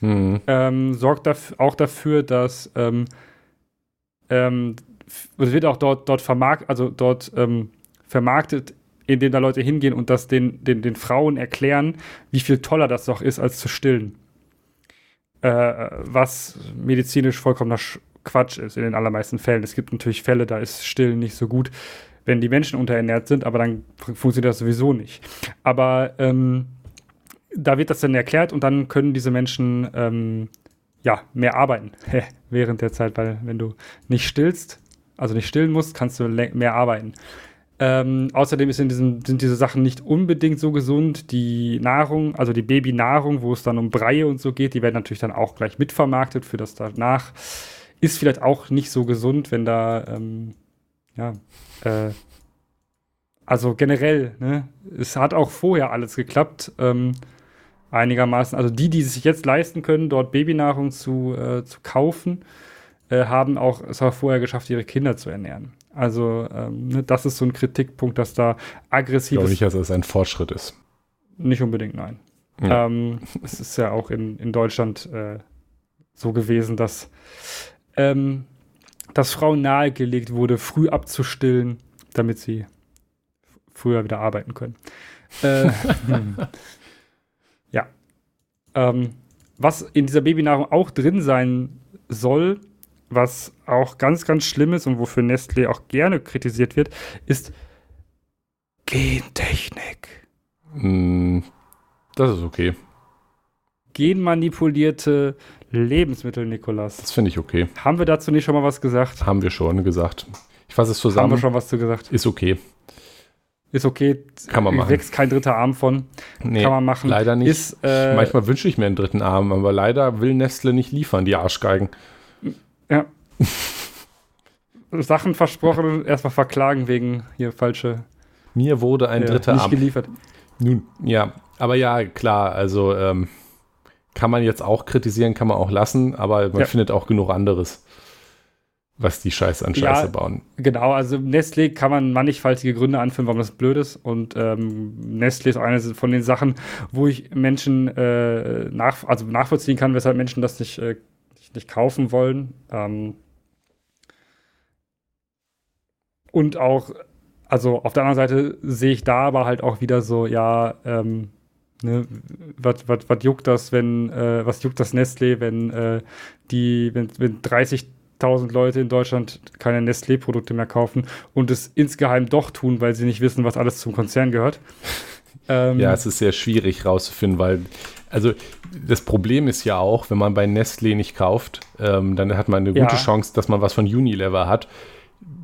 Mhm. Ähm, sorgt dafür, auch dafür, dass ähm, ähm, es wird auch dort, dort vermarktet, also dort vermarktet, indem da Leute hingehen und das den, den, den Frauen erklären, wie viel toller das doch ist, als zu stillen. Äh, was medizinisch vollkommener Quatsch ist in den allermeisten Fällen. Es gibt natürlich Fälle, da ist Stillen nicht so gut, wenn die Menschen unterernährt sind, aber dann funktioniert das sowieso nicht. Aber ähm, da wird das dann erklärt und dann können diese Menschen ähm, ja mehr arbeiten während der Zeit, weil wenn du nicht stillst, also nicht stillen musst, kannst du mehr arbeiten. Ähm, außerdem diesem, sind diese Sachen nicht unbedingt so gesund. Die Nahrung, also die Babynahrung, wo es dann um Breie und so geht, die werden natürlich dann auch gleich mitvermarktet für das danach ist vielleicht auch nicht so gesund, wenn da, ähm, ja, äh, also generell, ne, es hat auch vorher alles geklappt, ähm, einigermaßen. Also die, die sich jetzt leisten können, dort Babynahrung zu, äh, zu kaufen, äh, haben auch es auch vorher geschafft, ihre Kinder zu ernähren. Also ähm, ne, das ist so ein Kritikpunkt, dass da aggressiv. Ich
glaube nicht, dass es ein Fortschritt ist.
Nicht unbedingt, nein. Ja. Ähm, es ist ja auch in, in Deutschland äh, so gewesen, dass ähm, dass Frauen nahegelegt wurde, früh abzustillen, damit sie früher wieder arbeiten können. Äh, <laughs> ja. Ähm, was in dieser Babynahrung auch drin sein soll, was auch ganz, ganz schlimm ist und wofür Nestlé auch gerne kritisiert wird, ist Gentechnik.
Mm, das ist okay.
Genmanipulierte Lebensmittel, Nikolas.
Das finde ich okay.
Haben wir dazu nicht schon mal was gesagt?
Haben wir schon gesagt. Ich fasse es zusammen. Haben wir
schon was zu gesagt?
Ist okay.
Ist okay.
Kann man machen.
Wächst kein dritter Arm von.
Nee, Kann man machen. Leider nicht. Ist, äh, Manchmal wünsche ich mir einen dritten Arm, aber leider will Nestle nicht liefern, die Arschgeigen.
Ja. <laughs> Sachen versprochen, erstmal verklagen wegen hier falsche.
Mir wurde ein dritter
nicht Arm. Nicht geliefert.
Nun, ja. Aber ja, klar, also ähm, kann man jetzt auch kritisieren, kann man auch lassen, aber man ja. findet auch genug anderes. was die Scheiße an Scheiße ja, bauen.
Genau, also Nestlé kann man mannigfaltige Gründe anführen, warum das blöd ist. Und ähm, Nestlé ist eine von den Sachen, wo ich Menschen äh, nach, also nachvollziehen kann, weshalb Menschen das nicht, äh, nicht kaufen wollen. Ähm, und auch, also auf der anderen Seite sehe ich da aber halt auch wieder so, ja, ähm, ne, was juckt das, wenn, äh, was juckt das Nestlé, wenn äh, die, wenn, wenn 30.000 Leute in Deutschland keine Nestlé-Produkte mehr kaufen und es insgeheim doch tun, weil sie nicht wissen, was alles zum Konzern gehört.
Ähm, ja, es ist sehr schwierig rauszufinden, weil also das Problem ist ja auch, wenn man bei Nestlé nicht kauft, ähm, dann hat man eine gute ja. Chance, dass man was von Unilever hat.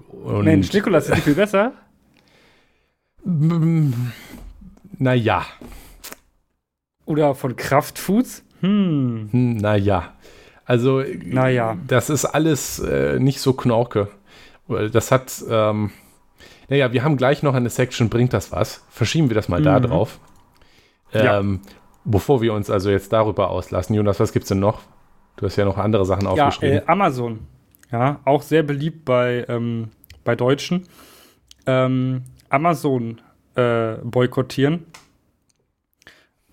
Und Mensch, Nikolas, ist die viel besser?
Naja.
Oder von Kraftfoods?
Hm. hm naja. Also, naja. das ist alles äh, nicht so knorke. Das hat, ähm, naja, wir haben gleich noch eine Section, bringt das was? Verschieben wir das mal mhm. da drauf. Ähm, ja. Bevor wir uns also jetzt darüber auslassen. Jonas, was gibt's denn noch? Du hast ja noch andere Sachen aufgeschrieben. Ja,
äh, Amazon. Ja, auch sehr beliebt bei, ähm, bei Deutschen. Ähm, Amazon äh, boykottieren.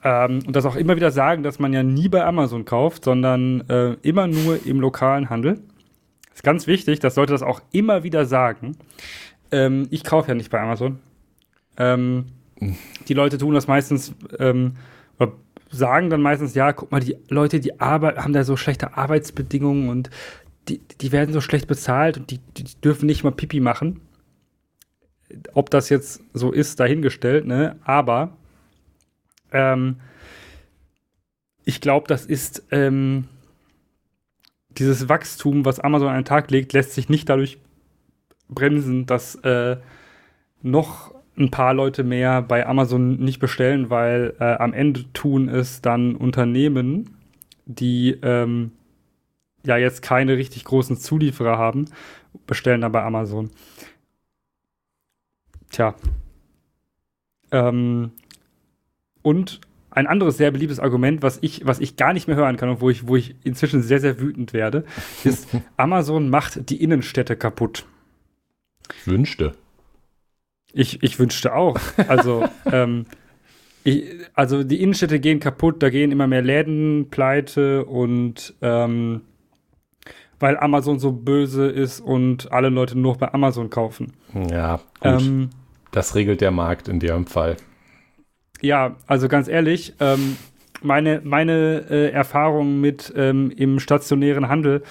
Ähm, und das auch immer wieder sagen, dass man ja nie bei Amazon kauft, sondern äh, immer nur im lokalen Handel. Das ist ganz wichtig, dass Leute das auch immer wieder sagen. Ähm, ich kaufe ja nicht bei Amazon. Ähm, die Leute tun das meistens, ähm, sagen dann meistens, ja, guck mal, die Leute, die Arbeit, haben da so schlechte Arbeitsbedingungen und die, die werden so schlecht bezahlt und die, die dürfen nicht mal Pipi machen. Ob das jetzt so ist, dahingestellt, ne? Aber ähm, ich glaube, das ist ähm, dieses Wachstum, was Amazon an den Tag legt, lässt sich nicht dadurch bremsen, dass äh, noch ein paar Leute mehr bei Amazon nicht bestellen, weil äh, am Ende tun es dann Unternehmen, die ähm, ja jetzt keine richtig großen Zulieferer haben, bestellen dann bei Amazon. Tja. Ähm, und ein anderes sehr beliebtes Argument, was ich, was ich gar nicht mehr hören kann und wo ich, wo ich inzwischen sehr, sehr wütend werde, ist, <laughs> Amazon macht die Innenstädte kaputt.
Ich wünschte.
Ich, ich wünschte auch. Also, <laughs> ähm, ich, also die Innenstädte gehen kaputt, da gehen immer mehr Läden pleite und ähm, weil Amazon so böse ist und alle Leute nur bei Amazon kaufen.
Ja, gut. Ähm, das regelt der Markt in dem Fall.
Ja, also ganz ehrlich, ähm, meine, meine äh, Erfahrung mit ähm, im stationären Handel,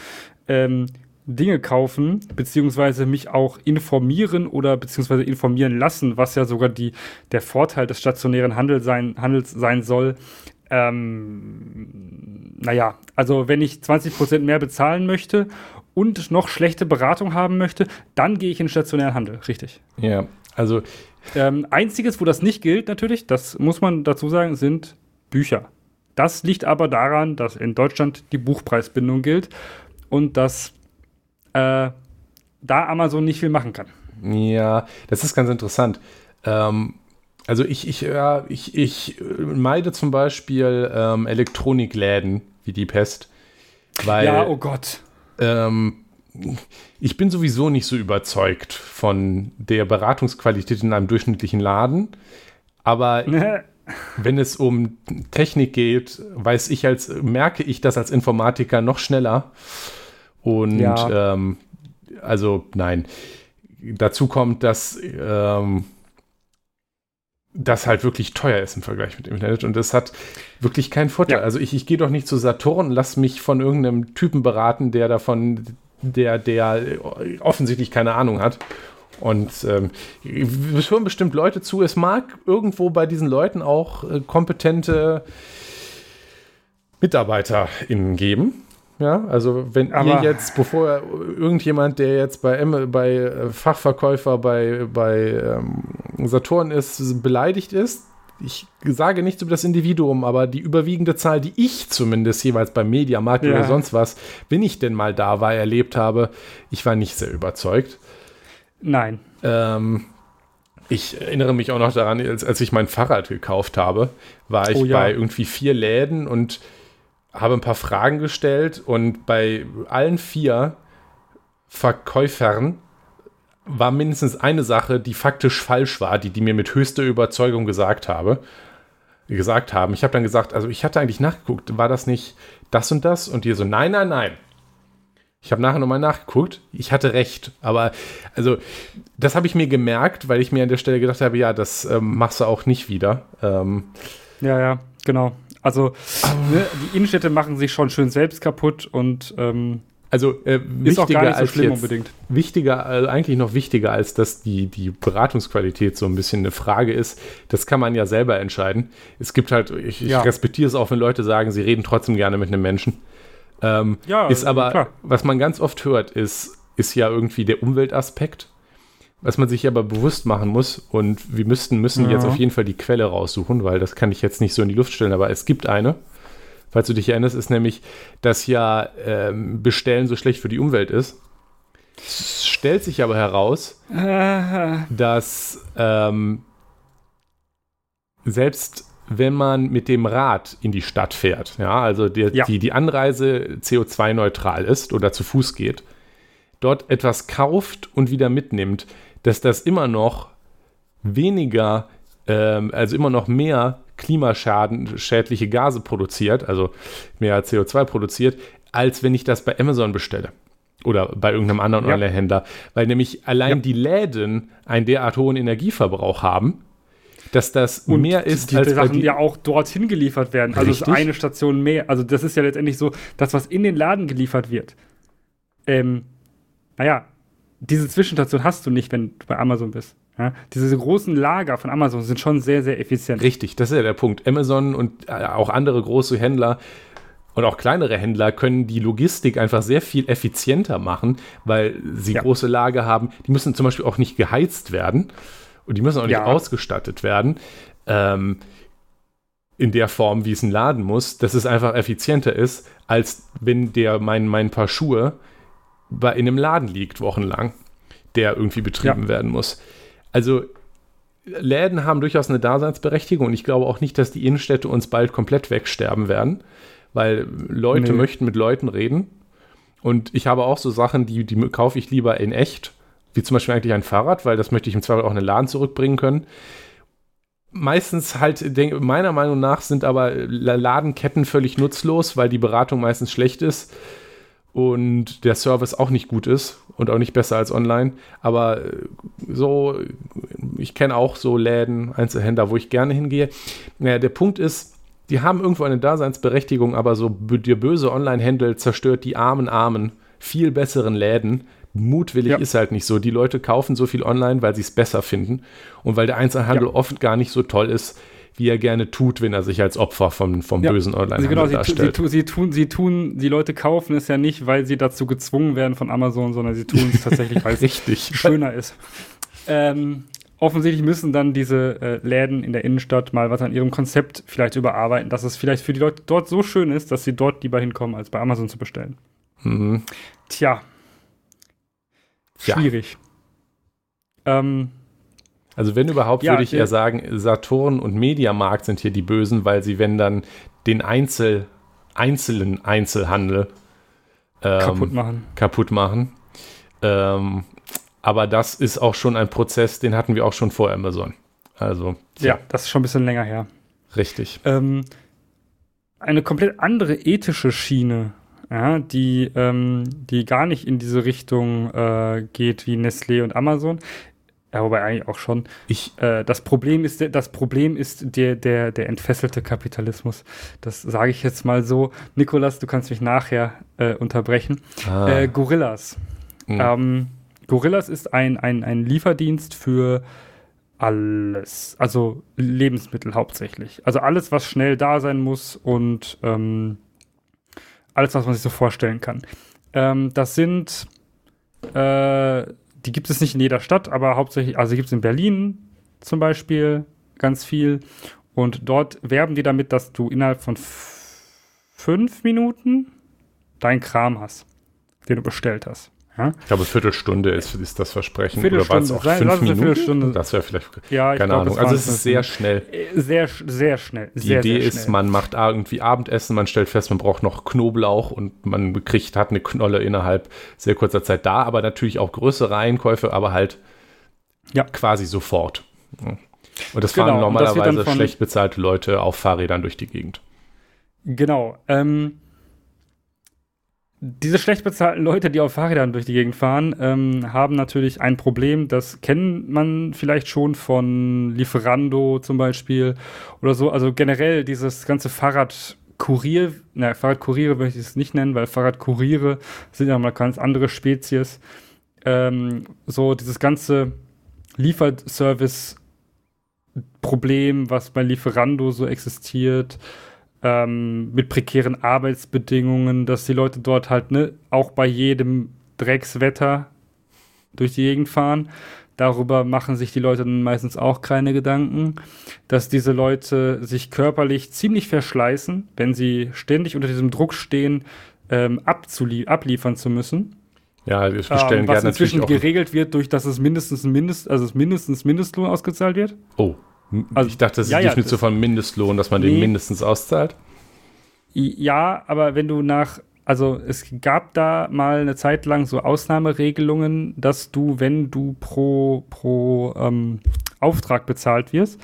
ähm, Dinge kaufen, beziehungsweise mich auch informieren oder beziehungsweise informieren lassen, was ja sogar die, der Vorteil des stationären Handel sein, Handels sein soll. Ähm, naja, also wenn ich 20% mehr bezahlen möchte und noch schlechte Beratung haben möchte, dann gehe ich in den stationären Handel, richtig.
Ja, also
ähm, einziges, wo das nicht gilt, natürlich, das muss man dazu sagen, sind Bücher. Das liegt aber daran, dass in Deutschland die Buchpreisbindung gilt und dass äh, da Amazon nicht viel machen kann.
Ja, das ist ganz interessant. Ähm, also ich, ich, ja, ich, ich meide zum Beispiel ähm, Elektronikläden wie die Pest. Weil,
ja, oh Gott.
Ähm, ich bin sowieso nicht so überzeugt von der Beratungsqualität in einem durchschnittlichen Laden. Aber <laughs> wenn es um Technik geht, weiß ich als, merke ich das als Informatiker noch schneller. Und ja. ähm, also nein. Dazu kommt, dass ähm, das halt wirklich teuer ist im Vergleich mit dem Internet und das hat wirklich keinen Vorteil. Ja. Also ich, ich gehe doch nicht zu Saturn und lass mich von irgendeinem Typen beraten, der davon der, der offensichtlich keine Ahnung hat. Und ähm, es hören bestimmt Leute zu. Es mag irgendwo bei diesen Leuten auch äh, kompetente MitarbeiterInnen geben. Ja, also wenn Aber ihr jetzt, bevor irgendjemand, der jetzt bei, bei äh, Fachverkäufer bei, bei ähm, Saturn ist, beleidigt ist, ich sage nichts über das Individuum, aber die überwiegende Zahl, die ich zumindest jeweils beim Mediamarkt ja. oder sonst was, wenn ich denn mal da war, erlebt habe, ich war nicht sehr überzeugt.
Nein.
Ähm, ich erinnere mich auch noch daran, als, als ich mein Fahrrad gekauft habe, war ich oh, ja. bei irgendwie vier Läden und habe ein paar Fragen gestellt und bei allen vier Verkäufern war mindestens eine Sache, die faktisch falsch war, die die mir mit höchster Überzeugung gesagt habe, gesagt haben. Ich habe dann gesagt, also ich hatte eigentlich nachgeguckt, war das nicht das und das? Und die so, nein, nein, nein. Ich habe nachher nochmal nachgeguckt. Ich hatte recht. Aber also, das habe ich mir gemerkt, weil ich mir an der Stelle gedacht habe, ja, das ähm, machst du auch nicht wieder. Ähm,
ja, ja, genau. Also, ne, die Innenstädte machen sich schon schön selbst kaputt und ähm,
also äh,
ist auch gar nicht so schlimm
jetzt,
unbedingt.
Wichtiger, also eigentlich noch wichtiger, als dass die, die Beratungsqualität so ein bisschen eine Frage ist, das kann man ja selber entscheiden. Es gibt halt, ich, ja. ich respektiere es auch, wenn Leute sagen, sie reden trotzdem gerne mit einem Menschen. Ähm, ja, ist aber, klar. was man ganz oft hört, ist, ist ja irgendwie der Umweltaspekt, was man sich aber bewusst machen muss. Und wir müssten, müssen ja. jetzt auf jeden Fall die Quelle raussuchen, weil das kann ich jetzt nicht so in die Luft stellen, aber es gibt eine falls du dich erinnerst, ist nämlich, dass ja ähm, Bestellen so schlecht für die Umwelt ist. Es stellt sich aber heraus, <laughs> dass ähm, selbst wenn man mit dem Rad in die Stadt fährt, ja, also der, ja. Die, die Anreise CO2-neutral ist oder zu Fuß geht, dort etwas kauft und wieder mitnimmt, dass das immer noch weniger, ähm, also immer noch mehr Klimaschaden, schädliche Gase produziert, also mehr CO2 produziert, als wenn ich das bei Amazon bestelle. Oder bei irgendeinem anderen ja. Online-Händler. Weil nämlich allein ja. die Läden einen derart hohen Energieverbrauch haben, dass das und mehr ist,
die, als die Sachen die ja auch dorthin geliefert werden. Also ist eine Station mehr. Also das ist ja letztendlich so, das, was in den Laden geliefert wird. Ähm, naja, diese Zwischenstation hast du nicht, wenn du bei Amazon bist. Ja, diese großen Lager von Amazon sind schon sehr, sehr effizient.
Richtig, das ist ja der Punkt. Amazon und äh, auch andere große Händler und auch kleinere Händler können die Logistik einfach sehr viel effizienter machen, weil sie ja. große Lager haben. Die müssen zum Beispiel auch nicht geheizt werden und die müssen auch nicht ja. ausgestattet werden. Ähm, in der Form, wie es ein Laden muss, dass es einfach effizienter ist, als wenn der mein, mein Paar Schuhe bei, in einem Laden liegt, wochenlang, der irgendwie betrieben ja. werden muss. Also Läden haben durchaus eine Daseinsberechtigung und ich glaube auch nicht, dass die Innenstädte uns bald komplett wegsterben werden, weil Leute nee. möchten mit Leuten reden. Und ich habe auch so Sachen, die, die kaufe ich lieber in echt, wie zum Beispiel eigentlich ein Fahrrad, weil das möchte ich im Zweifel auch in den Laden zurückbringen können. Meistens halt, denk, meiner Meinung nach, sind aber Ladenketten völlig nutzlos, weil die Beratung meistens schlecht ist und der Service auch nicht gut ist und auch nicht besser als online. Aber äh, so, ich kenne auch so Läden, Einzelhändler, wo ich gerne hingehe. Naja, der Punkt ist, die haben irgendwo eine Daseinsberechtigung, aber so der böse Online-Händler zerstört die armen, armen, viel besseren Läden. Mutwillig ja. ist halt nicht so. Die Leute kaufen so viel online, weil sie es besser finden und weil der Einzelhandel ja. oft gar nicht so toll ist, wie er gerne tut, wenn er sich als Opfer vom, vom ja. bösen Online
also genau, sie, darstellt. Sie, sie, tun, sie tun, die Leute kaufen es ja nicht, weil sie dazu gezwungen werden von Amazon, sondern sie tun es <laughs> tatsächlich, weil es schöner ist. Ähm, offensichtlich müssen dann diese äh, Läden in der Innenstadt mal was an ihrem Konzept vielleicht überarbeiten, dass es vielleicht für die Leute dort so schön ist, dass sie dort lieber hinkommen, als bei Amazon zu bestellen. Mhm. Tja. Schwierig.
Ja. Ähm, also wenn überhaupt, ja, würde ich eher sagen, Saturn und Mediamarkt sind hier die Bösen, weil sie, wenn dann den Einzel, einzelnen Einzelhandel
ähm, kaputt machen.
Kaputt machen. Ähm, aber das ist auch schon ein Prozess, den hatten wir auch schon vor Amazon. Also.
Ja, das ist schon ein bisschen länger her.
Richtig.
Ähm, eine komplett andere ethische Schiene, ja, die, ähm, die gar nicht in diese Richtung äh, geht wie Nestlé und Amazon, ja, wobei eigentlich auch schon. Ich, äh, das Problem ist, das Problem ist der, der, der entfesselte Kapitalismus. Das sage ich jetzt mal so. Nikolas, du kannst mich nachher äh, unterbrechen. Ah. Äh, Gorillas. Mhm. Ähm, Gorillas ist ein, ein, ein Lieferdienst für alles. Also Lebensmittel hauptsächlich. Also alles, was schnell da sein muss und ähm, alles, was man sich so vorstellen kann. Ähm, das sind äh, die gibt es nicht in jeder Stadt, aber hauptsächlich, also gibt es in Berlin zum Beispiel ganz viel. Und dort werben die damit, dass du innerhalb von fünf Minuten deinen Kram hast, den du bestellt hast.
Ja? Ich glaube, Viertelstunde ist, ist das Versprechen.
Oder war es auch Sei, fünf Minuten?
Das wäre vielleicht,
ja,
keine glaub, Ahnung. Also es ist sehr schnell.
Äh, sehr, sehr schnell.
Die
sehr,
Idee
sehr
ist, man macht irgendwie Abendessen, man stellt fest, man braucht noch Knoblauch und man kriegt, hat eine Knolle innerhalb sehr kurzer Zeit da, aber natürlich auch größere Einkäufe, aber halt ja. quasi sofort. Und das genau, fahren normalerweise das schlecht bezahlte Leute auf Fahrrädern durch die Gegend.
Genau. Ähm, diese schlecht bezahlten Leute, die auf Fahrrädern durch die Gegend fahren, ähm, haben natürlich ein Problem. Das kennt man vielleicht schon von Lieferando zum Beispiel oder so. Also generell dieses ganze Fahrradkurier, na, Fahrradkuriere möchte ich es nicht nennen, weil Fahrradkuriere sind ja mal ganz andere Spezies. Ähm, so dieses ganze Lieferservice-Problem, was bei Lieferando so existiert, ähm, mit prekären Arbeitsbedingungen, dass die Leute dort halt ne, auch bei jedem Dreckswetter durch die Gegend fahren. Darüber machen sich die Leute dann meistens auch keine Gedanken, dass diese Leute sich körperlich ziemlich verschleißen, wenn sie ständig unter diesem Druck stehen, ähm, abliefern zu müssen.
Ja, wir stellen ähm, was
inzwischen geregelt wird, durch dass es mindestens Mindest, also es mindestens Mindestlohn ausgezahlt wird.
Oh. Also, ich dachte, das ja, ist ja, definitiv von Mindestlohn, dass man nee. den mindestens auszahlt.
Ja, aber wenn du nach, also es gab da mal eine Zeit lang so Ausnahmeregelungen, dass du, wenn du pro, pro ähm, Auftrag bezahlt wirst,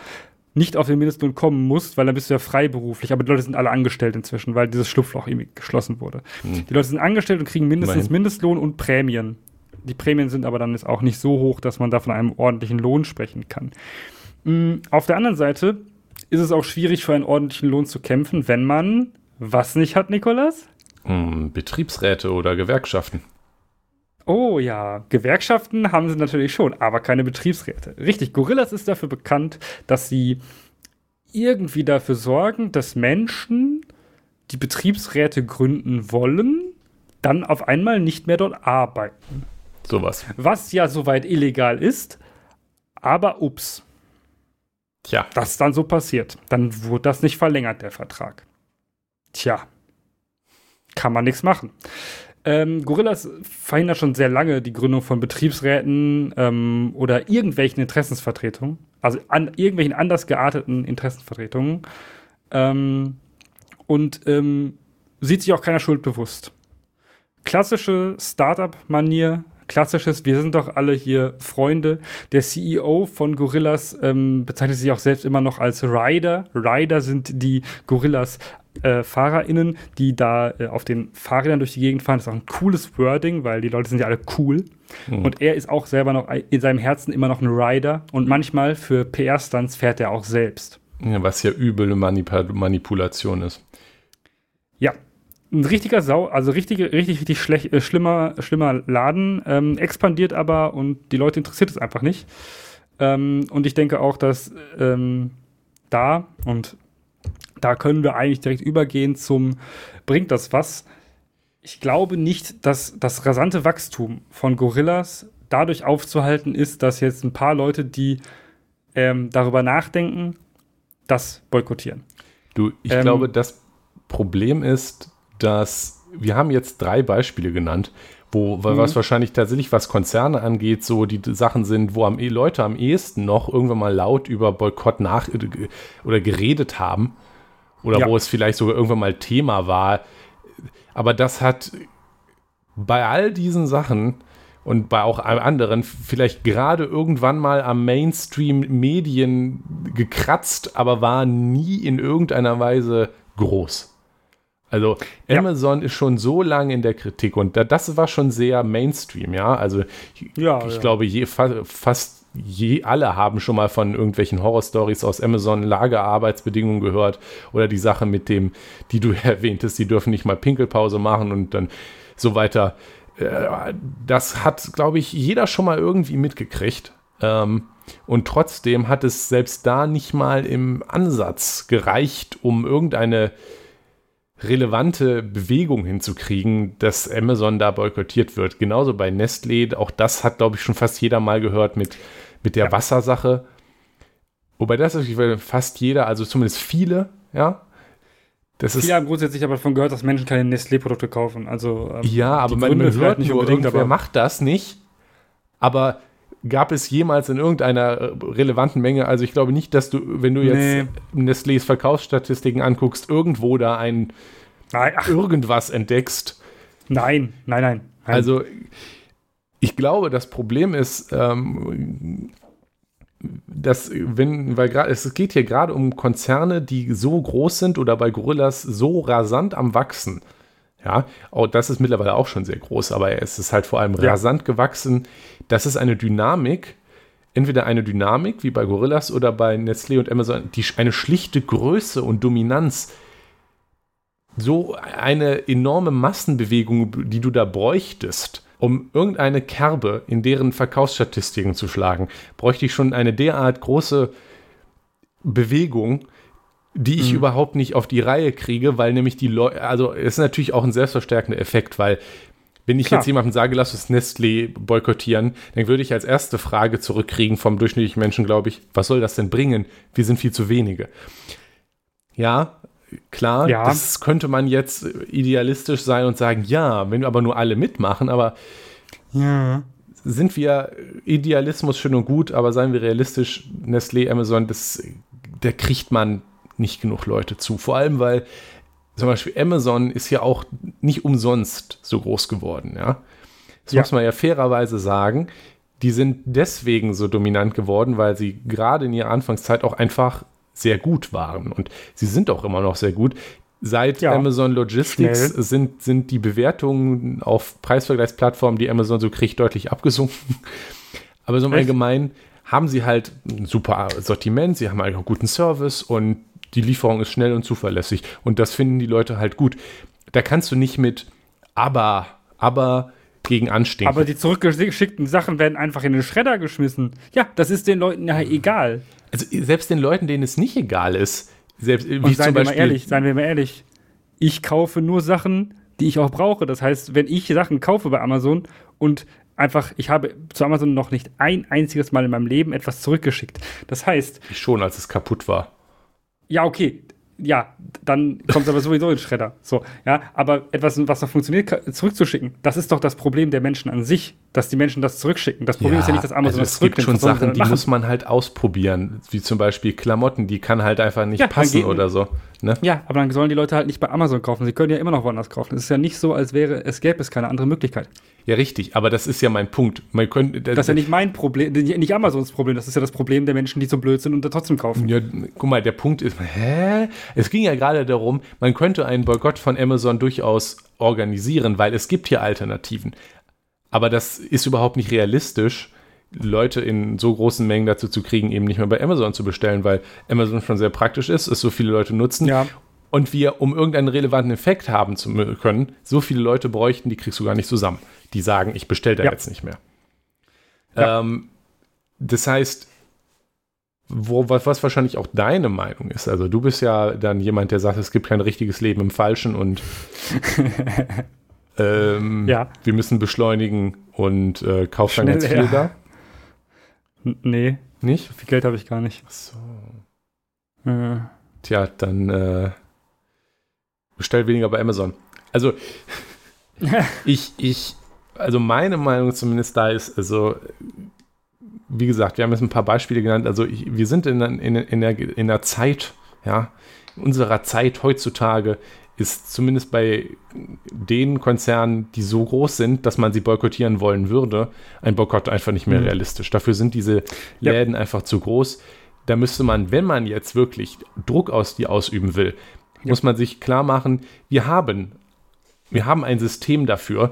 nicht auf den Mindestlohn kommen musst, weil dann bist du ja freiberuflich. Aber die Leute sind alle angestellt inzwischen, weil dieses Schlupfloch irgendwie geschlossen wurde. Hm. Die Leute sind angestellt und kriegen mindestens Immerhin. Mindestlohn und Prämien. Die Prämien sind aber dann jetzt auch nicht so hoch, dass man da von einem ordentlichen Lohn sprechen kann. Mm, auf der anderen Seite ist es auch schwierig, für einen ordentlichen Lohn zu kämpfen, wenn man was nicht hat, Nikolas?
Hm, Betriebsräte oder Gewerkschaften.
Oh ja, Gewerkschaften haben sie natürlich schon, aber keine Betriebsräte. Richtig, Gorillas ist dafür bekannt, dass sie irgendwie dafür sorgen, dass Menschen, die Betriebsräte gründen wollen, dann auf einmal nicht mehr dort arbeiten.
Sowas.
Was ja soweit illegal ist, aber ups.
Tja.
Das ist dann so passiert. Dann wurde das nicht verlängert, der Vertrag. Tja. Kann man nichts machen. Ähm, Gorillas verhindert schon sehr lange die Gründung von Betriebsräten ähm, oder irgendwelchen Interessensvertretungen, also an irgendwelchen anders gearteten Interessenvertretungen. Ähm, und ähm, sieht sich auch keiner Schuld bewusst. Klassische Startup-Manier, klassisches, wir sind doch alle hier Freunde. Der CEO von Gorillas ähm, bezeichnet sich auch selbst immer noch als Rider. Rider sind die Gorillas äh, FahrerInnen, die da äh, auf den Fahrrädern durch die Gegend fahren. Das ist auch ein cooles Wording, weil die Leute sind ja alle cool. Mhm. Und er ist auch selber noch in seinem Herzen immer noch ein Rider. Und manchmal für PR-Stunts fährt er auch selbst.
Ja, was ja üble Manip Manipulation ist.
Ein richtiger Sau, also richtig, richtig, richtig schlecht, äh, schlimmer, schlimmer Laden, ähm, expandiert aber und die Leute interessiert es einfach nicht. Ähm, und ich denke auch, dass ähm, da, und da können wir eigentlich direkt übergehen zum, bringt das was? Ich glaube nicht, dass das rasante Wachstum von Gorillas dadurch aufzuhalten ist, dass jetzt ein paar Leute, die ähm, darüber nachdenken, das boykottieren.
Du, ich ähm, glaube, das Problem ist, dass wir haben jetzt drei Beispiele genannt, wo, mhm. was wahrscheinlich tatsächlich, was Konzerne angeht, so die Sachen sind, wo am, Leute am ehesten noch irgendwann mal laut über Boykott nach oder geredet haben. Oder ja. wo es vielleicht sogar irgendwann mal Thema war. Aber das hat bei all diesen Sachen und bei auch anderen vielleicht gerade irgendwann mal am Mainstream-Medien gekratzt, aber war nie in irgendeiner Weise groß. Also Amazon ja. ist schon so lange in der Kritik und das war schon sehr Mainstream, ja. Also ja, ich ja. glaube, je, fast je alle haben schon mal von irgendwelchen Horrorstories aus Amazon Lagerarbeitsbedingungen gehört oder die Sache mit dem, die du <laughs> erwähntest, die dürfen nicht mal Pinkelpause machen und dann so weiter. Äh, das hat, glaube ich, jeder schon mal irgendwie mitgekriegt. Ähm, und trotzdem hat es selbst da nicht mal im Ansatz gereicht, um irgendeine relevante Bewegung hinzukriegen, dass Amazon da boykottiert wird. Genauso bei Nestlé, auch das hat, glaube ich, schon fast jeder mal gehört mit, mit der ja. Wassersache. Wobei das ist fast jeder, also zumindest viele, ja.
Das Viele haben grundsätzlich aber davon gehört, dass Menschen keine Nestlé-Produkte kaufen. Also,
ähm, ja, aber man, man hört nicht unbedingt, irgendwer aber macht das nicht. Aber gab es jemals in irgendeiner äh, relevanten Menge, also ich glaube nicht, dass du, wenn du jetzt nee. Nestlés Verkaufsstatistiken anguckst, irgendwo da ein nein, irgendwas entdeckst.
Nein, nein, nein,
nein. Also ich glaube, das Problem ist, ähm, dass, wenn, weil gerade, es geht hier gerade um Konzerne, die so groß sind oder bei Gorillas so rasant am Wachsen. Ja, auch das ist mittlerweile auch schon sehr groß, aber es ist halt vor allem ja. rasant gewachsen. Das ist eine Dynamik, entweder eine Dynamik wie bei Gorillas oder bei Nestlé und Amazon, die eine schlichte Größe und Dominanz, so eine enorme Massenbewegung, die du da bräuchtest, um irgendeine Kerbe in deren Verkaufsstatistiken zu schlagen, bräuchte ich schon eine derart große Bewegung, die ich mhm. überhaupt nicht auf die Reihe kriege, weil nämlich die Leute, also es ist natürlich auch ein selbstverstärkender Effekt, weil wenn ich Klar. jetzt jemandem sage, lass uns Nestlé boykottieren, dann würde ich als erste Frage zurückkriegen vom durchschnittlichen Menschen, glaube ich, was soll das denn bringen? Wir sind viel zu wenige. Ja, klar, ja. das könnte man jetzt idealistisch sein und sagen, ja, wenn wir aber nur alle mitmachen, aber ja. sind wir Idealismus schön und gut, aber seien wir realistisch, Nestlé, Amazon, das, da kriegt man nicht genug Leute zu. Vor allem, weil zum Beispiel Amazon ist ja auch nicht umsonst so groß geworden, ja. Das ja. muss man ja fairerweise sagen. Die sind deswegen so dominant geworden, weil sie gerade in ihrer Anfangszeit auch einfach sehr gut waren. Und sie sind auch immer noch sehr gut. Seit ja, Amazon Logistics sind, sind die Bewertungen auf Preisvergleichsplattformen, die Amazon so kriegt, deutlich abgesunken. Aber so im Allgemeinen haben sie halt ein super Sortiment, sie haben halt auch guten Service und die Lieferung ist schnell und zuverlässig. Und das finden die Leute halt gut. Da kannst du nicht mit aber, aber gegen anstinken.
Aber die zurückgeschickten Sachen werden einfach in den Schredder geschmissen. Ja, das ist den Leuten ja egal.
Also selbst den Leuten, denen es nicht egal ist, selbst
wie seien wir mal ehrlich, seien wir mal ehrlich, ich kaufe nur Sachen, die ich auch brauche. Das heißt, wenn ich Sachen kaufe bei Amazon und einfach, ich habe zu Amazon noch nicht ein einziges Mal in meinem Leben etwas zurückgeschickt. Das heißt.
Ich schon, als es kaputt war.
Ja, okay ja, dann kommt es aber sowieso in Schredder. So, ja, aber etwas, was noch funktioniert, zurückzuschicken, das ist doch das Problem der Menschen an sich, dass die Menschen das zurückschicken. Das Problem ja, ist ja nicht, dass Amazon also
das zurücknimmt. Es gibt schon Sachen, die machen. muss man halt ausprobieren, wie zum Beispiel Klamotten, die kann halt einfach nicht ja, passen oder so.
Ne? Ja, aber dann sollen die Leute halt nicht bei Amazon kaufen. Sie können ja immer noch woanders kaufen. Es ist ja nicht so, als wäre es gäbe es keine andere Möglichkeit.
Ja, richtig, aber das ist ja mein Punkt. Man könnte,
das ist ja nicht mein Problem, nicht Amazons Problem, das ist ja das Problem der Menschen, die so blöd sind und da trotzdem kaufen.
Ja, guck mal, der Punkt ist, hä? Es ging ja gerade darum, man könnte einen Boykott von Amazon durchaus organisieren, weil es gibt hier Alternativen. Aber das ist überhaupt nicht realistisch, Leute in so großen Mengen dazu zu kriegen, eben nicht mehr bei Amazon zu bestellen, weil Amazon schon sehr praktisch ist, es so viele Leute nutzen. Ja und wir, um irgendeinen relevanten Effekt haben zu können, so viele Leute bräuchten, die kriegst du gar nicht zusammen. Die sagen, ich bestelle da ja. jetzt nicht mehr. Ja. Ähm, das heißt, wo, was, was, wahrscheinlich auch deine Meinung ist. Also du bist ja dann jemand, der sagt, es gibt kein richtiges Leben im Falschen und <laughs> ähm, ja. wir müssen beschleunigen und äh, kauf dann jetzt viel da.
Nee. Nicht? So viel Geld habe ich gar nicht. Ach
so. Äh. Tja, dann äh, bestell weniger bei Amazon. Also, <laughs> ich, ich, also meine Meinung zumindest da ist, also, wie gesagt, wir haben jetzt ein paar Beispiele genannt. Also, ich, wir sind in, in, in, der, in der Zeit, ja, in unserer Zeit heutzutage ist zumindest bei den Konzernen, die so groß sind, dass man sie boykottieren wollen würde, ein Boykott einfach nicht mehr mhm. realistisch. Dafür sind diese Läden ja. einfach zu groß. Da müsste man, wenn man jetzt wirklich Druck aus die ausüben will, muss man sich klar machen, wir haben, wir haben ein System dafür,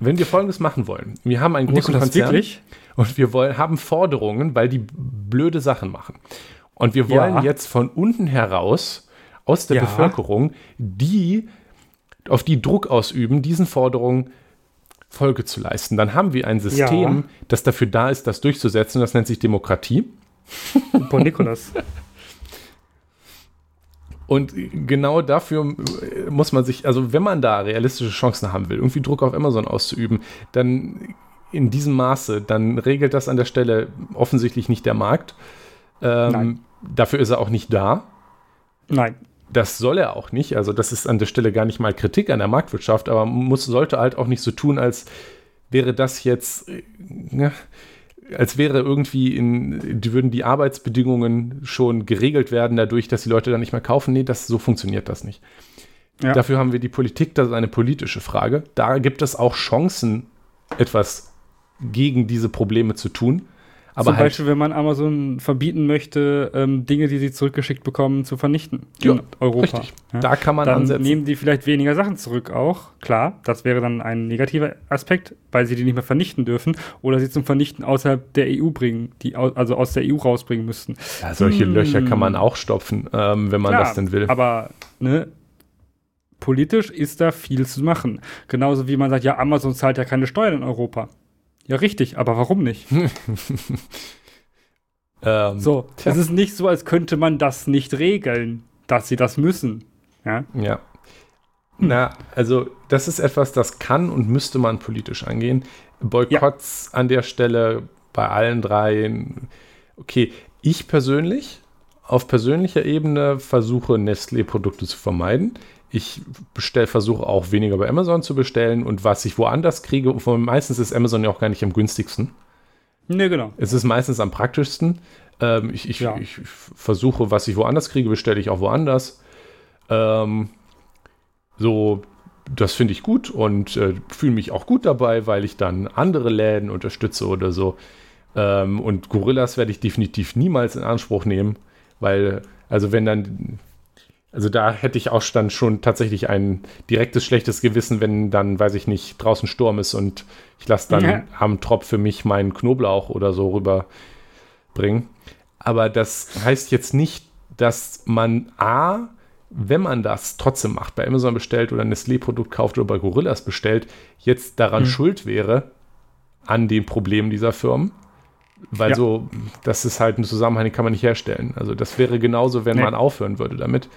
wenn wir Folgendes machen wollen. Wir haben einen großen Konzern wirklich? und wir wollen, haben Forderungen, weil die blöde Sachen machen. Und wir wollen ja. jetzt von unten heraus aus der ja. Bevölkerung, die auf die Druck ausüben, diesen Forderungen Folge zu leisten. Dann haben wir ein System, ja. das dafür da ist, das durchzusetzen. Das nennt sich Demokratie. <laughs>
Von Nikolas.
Und genau dafür muss man sich, also wenn man da realistische Chancen haben will, irgendwie Druck auf Amazon auszuüben, dann in diesem Maße, dann regelt das an der Stelle offensichtlich nicht der Markt. Ähm, dafür ist er auch nicht da.
Nein.
Das soll er auch nicht. Also das ist an der Stelle gar nicht mal Kritik an der Marktwirtschaft, aber man muss, sollte halt auch nicht so tun, als wäre das jetzt, äh, ja, als wäre irgendwie in, die würden die Arbeitsbedingungen schon geregelt werden dadurch, dass die Leute dann nicht mehr kaufen. Nee, das, so funktioniert das nicht. Ja. Dafür haben wir die Politik, das ist eine politische Frage. Da gibt es auch Chancen, etwas gegen diese Probleme zu tun.
Aber Zum halt, Beispiel, wenn man Amazon verbieten möchte, ähm, Dinge, die sie zurückgeschickt bekommen, zu vernichten
ja, in Europa. Richtig.
Ja? Da kann man dann ansetzen. nehmen die vielleicht weniger Sachen zurück auch. Klar, das wäre dann ein negativer Aspekt, weil sie die nicht mehr vernichten dürfen oder sie zum Vernichten außerhalb der EU bringen, die also aus der EU rausbringen müssten.
Ja, solche hm. Löcher kann man auch stopfen, ähm, wenn man Klar, das denn will.
Aber ne, politisch ist da viel zu machen. Genauso wie man sagt, ja, Amazon zahlt ja keine Steuern in Europa. Ja, richtig, aber warum nicht? <laughs> ähm, so, tja. es ist nicht so, als könnte man das nicht regeln, dass sie das müssen. Ja.
ja. Na, also das ist etwas, das kann und müsste man politisch angehen. Boykotts ja. an der Stelle bei allen dreien. Okay, ich persönlich auf persönlicher Ebene versuche Nestlé-Produkte zu vermeiden ich versuche auch weniger bei Amazon zu bestellen und was ich woanders kriege, meistens ist Amazon ja auch gar nicht am günstigsten.
Ne, genau.
Es ist meistens am praktischsten. Ähm, ich, ich, ja. ich, versuche, was ich woanders kriege, bestelle ich auch woanders. Ähm, so, das finde ich gut und äh, fühle mich auch gut dabei, weil ich dann andere Läden unterstütze oder so. Ähm, und Gorillas werde ich definitiv niemals in Anspruch nehmen, weil, also wenn dann also da hätte ich auch dann schon tatsächlich ein direktes schlechtes Gewissen, wenn dann, weiß ich nicht, draußen Sturm ist und ich lasse dann ja. am Tropf für mich meinen Knoblauch oder so rüberbringen. Aber das heißt jetzt nicht, dass man A, wenn man das trotzdem macht, bei Amazon bestellt oder ein Nestlé-Produkt kauft oder bei Gorillas bestellt, jetzt daran mhm. schuld wäre an den Problemen dieser Firmen. Weil ja. so, das ist halt ein Zusammenhang, den kann man nicht herstellen. Also das wäre genauso, wenn nee. man aufhören würde damit.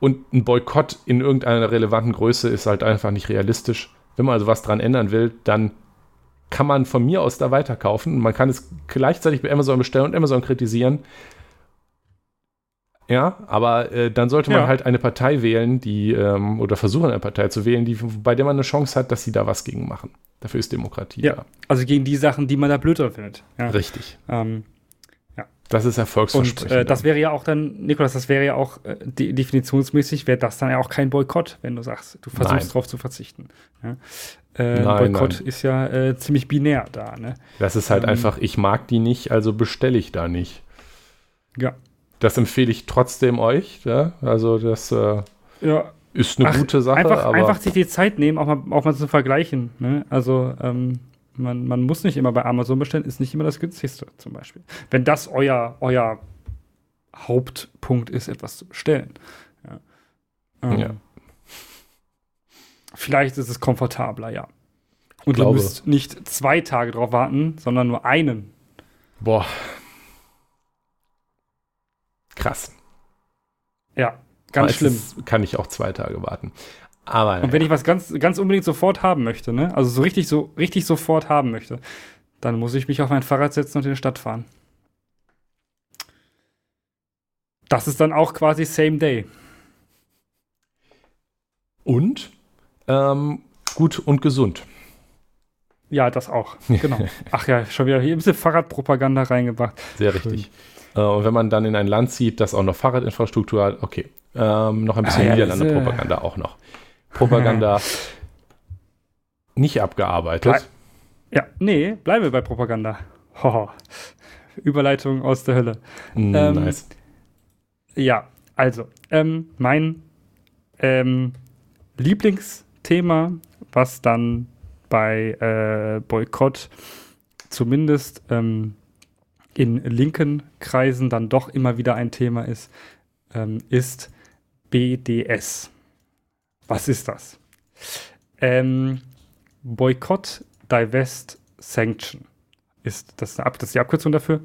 Und ein Boykott in irgendeiner relevanten Größe ist halt einfach nicht realistisch. Wenn man also was dran ändern will, dann kann man von mir aus da weiterkaufen. Man kann es gleichzeitig bei Amazon bestellen und Amazon kritisieren. Ja, aber äh, dann sollte man ja. halt eine Partei wählen, die, ähm, oder versuchen, eine Partei zu wählen, die, bei der man eine Chance hat, dass sie da was gegen machen. Dafür ist Demokratie.
Ja, da. also gegen die Sachen, die man da blöder findet. Ja.
Richtig. Ähm, das ist erfolgsversprechend.
Und äh, das wäre ja auch dann, Nikolas, das wäre ja auch äh, de definitionsmäßig, wäre das dann ja auch kein Boykott, wenn du sagst, du versuchst darauf zu verzichten. Ja? Äh, nein, Boykott nein. ist ja äh, ziemlich binär da. Ne?
Das ist halt ähm, einfach, ich mag die nicht, also bestelle ich da nicht.
Ja.
Das empfehle ich trotzdem euch. Ja? Also das äh, ja. ist eine Ach, gute Sache.
Einfach, einfach sich die Zeit nehmen, auch mal, auch mal zu vergleichen. Ne? Also ähm, man, man muss nicht immer bei Amazon bestellen, ist nicht immer das günstigste zum Beispiel. Wenn das euer, euer Hauptpunkt ist, etwas zu bestellen. Ja. Ähm, ja. Vielleicht ist es komfortabler, ja. Und du müsst nicht zwei Tage drauf warten, sondern nur einen.
Boah. Krass.
Ja, ganz schlimm.
Kann ich auch zwei Tage warten.
Aber, und wenn ich was ganz, ganz unbedingt sofort haben möchte, ne? also so richtig, so richtig sofort haben möchte, dann muss ich mich auf mein Fahrrad setzen und in die Stadt fahren. Das ist dann auch quasi Same Day.
Und ähm, gut und gesund.
Ja, das auch. Genau. <laughs> Ach ja, schon wieder hier ein bisschen Fahrradpropaganda reingebracht.
Sehr richtig. Äh, und wenn man dann in ein Land zieht, das auch noch Fahrradinfrastruktur hat, okay. Ähm, noch ein bisschen ah, ja, Niederlande-Propaganda auch noch. Propaganda <laughs> nicht abgearbeitet. Ble
ja, nee, bleiben wir bei Propaganda. Hoho. Überleitung aus der Hölle.
Mm, ähm, nice.
Ja, also, ähm, mein ähm, Lieblingsthema, was dann bei äh, Boykott zumindest ähm, in linken Kreisen dann doch immer wieder ein Thema ist, ähm, ist BDS. Was ist das? Ähm, Boykott, Divest, Sanction ist das, eine, das ist die Abkürzung dafür.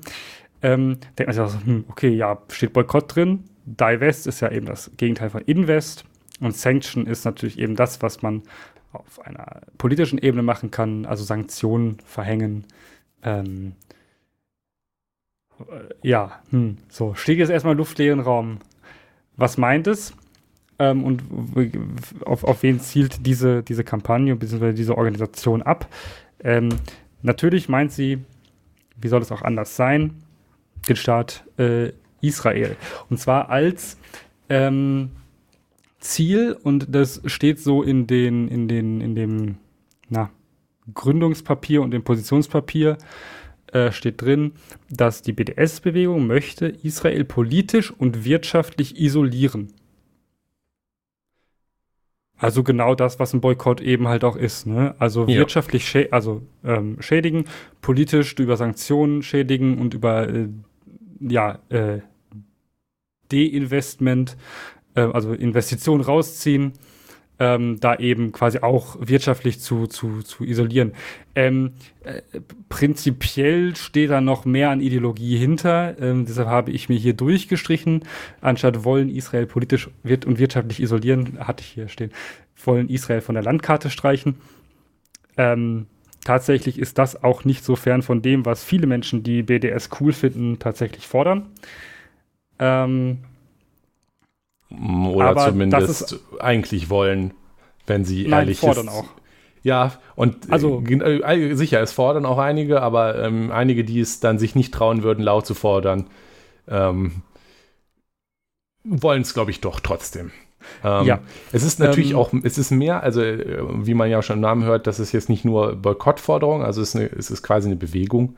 Ähm, denkt man sich also, hm, okay, ja, steht Boykott drin. Divest ist ja eben das Gegenteil von Invest. Und Sanction ist natürlich eben das, was man auf einer politischen Ebene machen kann, also Sanktionen verhängen. Ähm, äh, ja, hm, so, steht jetzt erstmal luftleeren Raum. was meint es? Ähm, und auf, auf wen zielt diese, diese Kampagne bzw. diese Organisation ab? Ähm, natürlich meint sie, wie soll es auch anders sein, den Staat äh, Israel. Und zwar als ähm, Ziel, und das steht so in den, in den, in dem, na, Gründungspapier und dem Positionspapier, äh, steht drin, dass die BDS-Bewegung möchte Israel politisch und wirtschaftlich isolieren. Also genau das, was ein Boykott eben halt auch ist. Ne? Also ja. wirtschaftlich schä also, ähm, schädigen, politisch über Sanktionen schädigen und über äh, ja, äh, Deinvestment, äh, also Investitionen rausziehen ähm, da eben quasi auch wirtschaftlich zu, zu, zu isolieren. Ähm, äh, prinzipiell steht da noch mehr an Ideologie hinter, ähm, deshalb habe ich mir hier durchgestrichen, anstatt wollen Israel politisch wird und wirtschaftlich isolieren, hatte ich hier stehen, wollen Israel von der Landkarte streichen. Ähm, tatsächlich ist das auch nicht so fern von dem, was viele Menschen, die BDS cool finden, tatsächlich fordern. Ähm,
oder Aber zumindest eigentlich wollen, wenn sie
Nein, ehrlich fordern ist. auch.
Ja, und
also,
äh, sicher, es fordern auch einige, aber ähm, einige, die es dann sich nicht trauen würden, laut zu fordern, ähm, wollen es, glaube ich, doch trotzdem. Ähm, ja. Es ist natürlich ähm, auch, es ist mehr, also äh, wie man ja schon im Namen hört, das ist jetzt nicht nur Boykottforderung, also es ist, eine, es ist quasi eine Bewegung,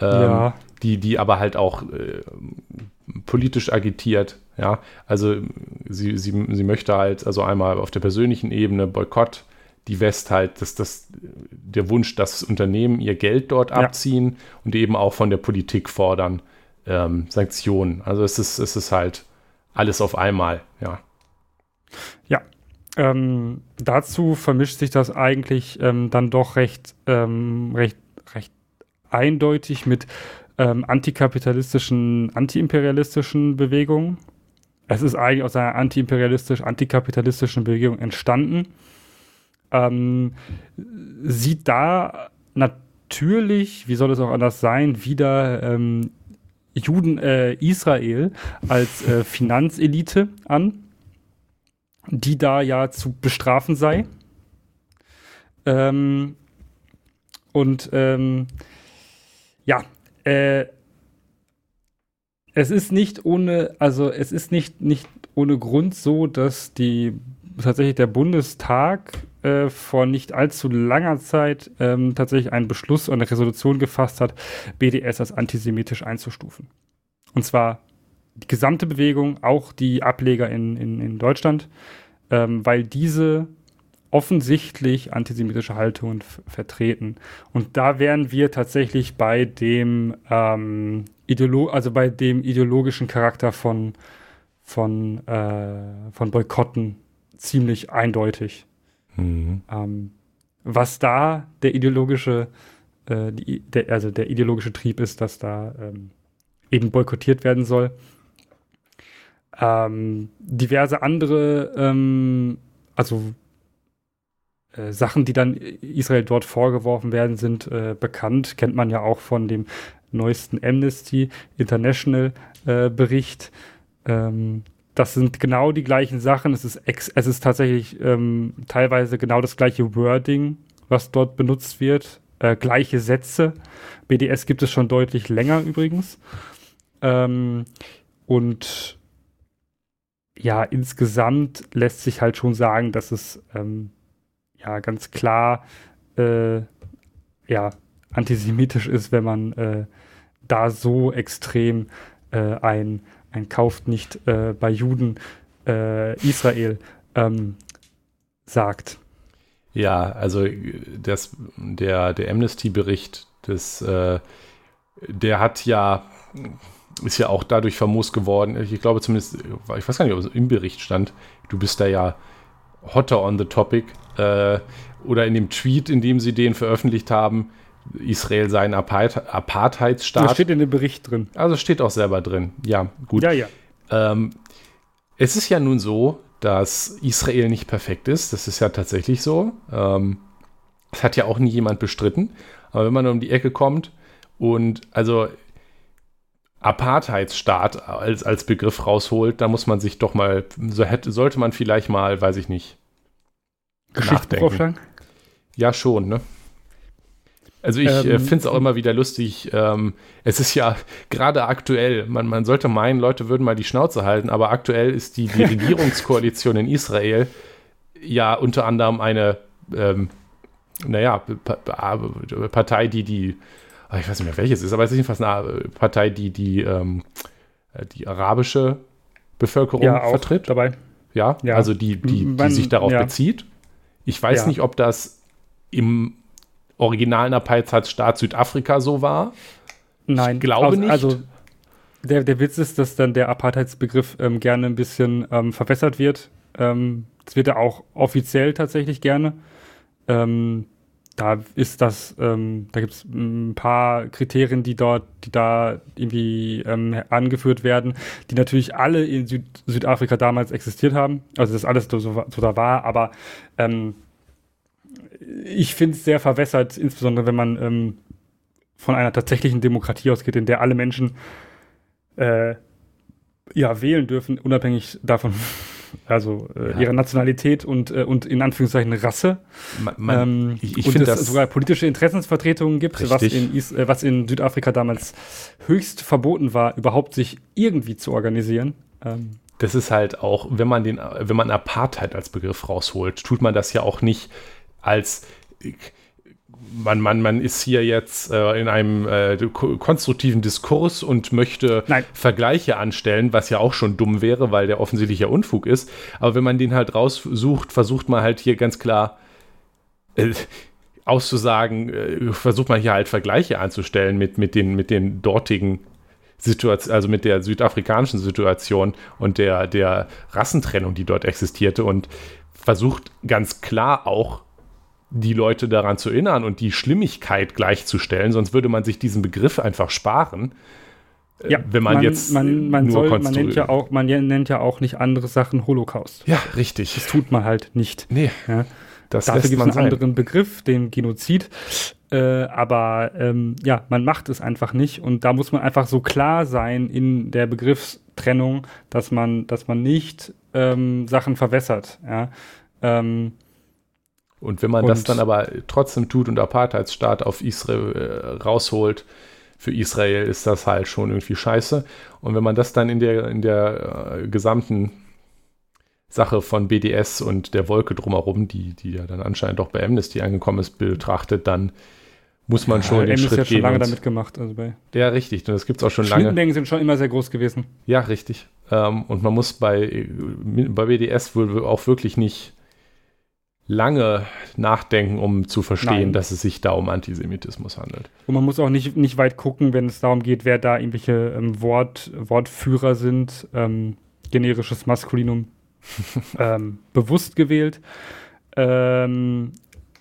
ähm, ja. die, die aber halt auch äh, politisch agitiert. Ja, also sie, sie, sie möchte halt, also einmal auf der persönlichen Ebene Boykott, die West halt, dass das der Wunsch, dass Unternehmen ihr Geld dort ja. abziehen und eben auch von der Politik fordern ähm, Sanktionen. Also es ist, es ist halt alles auf einmal, ja.
Ja. Ähm, dazu vermischt sich das eigentlich ähm, dann doch recht, ähm, recht, recht eindeutig mit ähm, antikapitalistischen, antiimperialistischen Bewegungen. Es ist eigentlich aus einer antiimperialistisch, antikapitalistischen Bewegung entstanden. Ähm, sieht da natürlich, wie soll es auch anders sein, wieder ähm, Juden, äh, Israel als äh, Finanzelite an, die da ja zu bestrafen sei. Ähm, und ähm, ja, äh, es ist nicht ohne, also es ist nicht, nicht ohne Grund so, dass die tatsächlich der Bundestag äh, vor nicht allzu langer Zeit ähm, tatsächlich einen Beschluss und eine Resolution gefasst hat, BDS als antisemitisch einzustufen. Und zwar die gesamte Bewegung, auch die Ableger in, in, in Deutschland, ähm, weil diese offensichtlich antisemitische Haltungen vertreten. Und da wären wir tatsächlich bei dem ähm, Ideolo also bei dem ideologischen Charakter von, von, äh, von Boykotten ziemlich eindeutig. Mhm. Ähm, was da der ideologische, äh, die, der, also der ideologische Trieb ist, dass da ähm, eben boykottiert werden soll. Ähm, diverse andere, ähm, also äh, Sachen, die dann Israel dort vorgeworfen werden, sind äh, bekannt. Kennt man ja auch von dem neuesten Amnesty International äh, Bericht. Ähm, das sind genau die gleichen Sachen. Es ist, ex es ist tatsächlich ähm, teilweise genau das gleiche Wording, was dort benutzt wird. Äh, gleiche Sätze. BDS gibt es schon deutlich länger übrigens. Ähm, und ja, insgesamt lässt sich halt schon sagen, dass es ähm, ja ganz klar äh, ja, antisemitisch ist, wenn man äh, da so extrem äh, ein, ein kauft nicht äh, bei Juden äh, Israel ähm, sagt.
Ja, also das, der, der Amnesty-Bericht, äh, der hat ja, ist ja auch dadurch famos geworden. Ich glaube zumindest, ich weiß gar nicht, ob es im Bericht stand, du bist da ja hotter on the topic. Äh, oder in dem Tweet, in dem sie den veröffentlicht haben, Israel sei ein Apart Apartheidsstaat. Das
steht in dem Bericht drin.
Also steht auch selber drin. Ja, gut.
Ja, ja.
Ähm, es ist ja nun so, dass Israel nicht perfekt ist. Das ist ja tatsächlich so. Ähm, das hat ja auch nie jemand bestritten. Aber wenn man um die Ecke kommt und also Apartheidsstaat als, als Begriff rausholt, da muss man sich doch mal, so hätte, sollte man vielleicht mal, weiß ich nicht,
nachdenken.
Ja, schon, ne? Also ich äh, ähm, äh, finde es auch immer wieder lustig. Ähm, es ist ja gerade aktuell, man, man sollte meinen, Leute würden mal die Schnauze halten, aber aktuell ist die, die <laughs> Regierungskoalition in Israel ja unter anderem eine, ähm, naja, Partei, die die, ah, ich weiß nicht mehr welches ist, aber es ist jedenfalls eine Partei, die die, ähm, die arabische Bevölkerung ja, vertritt.
dabei.
Ja, ja, also die, die, die sich darauf ja. bezieht. Ich weiß ja. nicht, ob das im originalen Apartheidsstaat Südafrika so war.
Nein,
ich glaube also, nicht.
Also der, der Witz ist, dass dann der Apartheidsbegriff ähm, gerne ein bisschen ähm, verwässert wird. Ähm, das wird ja auch offiziell tatsächlich gerne. Ähm, da ist das, ähm, da gibt es ein paar Kriterien, die dort, die da irgendwie ähm, angeführt werden, die natürlich alle in Süd Südafrika damals existiert haben. Also das alles so, so da war, aber ähm, ich finde es sehr verwässert, insbesondere wenn man ähm, von einer tatsächlichen Demokratie ausgeht, in der alle Menschen äh, ja wählen dürfen, unabhängig davon, also äh, ja. ihre Nationalität und, äh, und in Anführungszeichen Rasse. Man, man, ähm, ich, ich und es das sogar politische Interessensvertretungen gibt, was in, Is äh, was in Südafrika damals höchst verboten war, überhaupt sich irgendwie zu organisieren.
Ähm, das ist halt auch, wenn man den, wenn man Apartheid als Begriff rausholt, tut man das ja auch nicht als man, man, man ist hier jetzt äh, in einem äh, konstruktiven Diskurs und möchte Nein. Vergleiche anstellen, was ja auch schon dumm wäre, weil der offensichtlich ja Unfug ist. Aber wenn man den halt raussucht, versucht man halt hier ganz klar äh, auszusagen, äh, versucht man hier halt Vergleiche anzustellen mit, mit, den, mit den dortigen Situation, also mit der südafrikanischen Situation und der, der Rassentrennung, die dort existierte und versucht ganz klar auch die Leute daran zu erinnern und die Schlimmigkeit gleichzustellen, sonst würde man sich diesen Begriff einfach sparen.
Äh, ja, wenn man, man jetzt man, man nur soll, man nennt ja auch man nennt ja auch nicht andere Sachen Holocaust.
Ja, richtig.
Das tut man halt nicht.
Nee.
Ja. Das Dafür gibt es einen sein. anderen Begriff, den Genozid. Äh, aber ähm, ja, man macht es einfach nicht und da muss man einfach so klar sein in der Begriffstrennung, dass man, dass man nicht ähm, Sachen verwässert. Ja. Ähm,
und wenn man und das dann aber trotzdem tut und Apartheidsstaat auf Israel äh, rausholt, für Israel ist das halt schon irgendwie scheiße. Und wenn man das dann in der, in der äh, gesamten Sache von BDS und der Wolke drumherum, die, die ja dann anscheinend auch bei Amnesty angekommen ist, betrachtet, dann muss man ja, schon den Schritt
hat
schon
lange damit gemacht. Also bei
ja, richtig. Und das gibt es auch schon lange.
Schnittmengen sind schon immer sehr groß gewesen.
Ja, richtig. Ähm, und man muss bei, bei BDS wohl auch wirklich nicht lange nachdenken, um zu verstehen, Nein. dass es sich da um Antisemitismus handelt.
Und man muss auch nicht, nicht weit gucken, wenn es darum geht, wer da irgendwelche ähm, Wort, Wortführer sind. Ähm, generisches Maskulinum <laughs> ähm, bewusst gewählt. Ähm,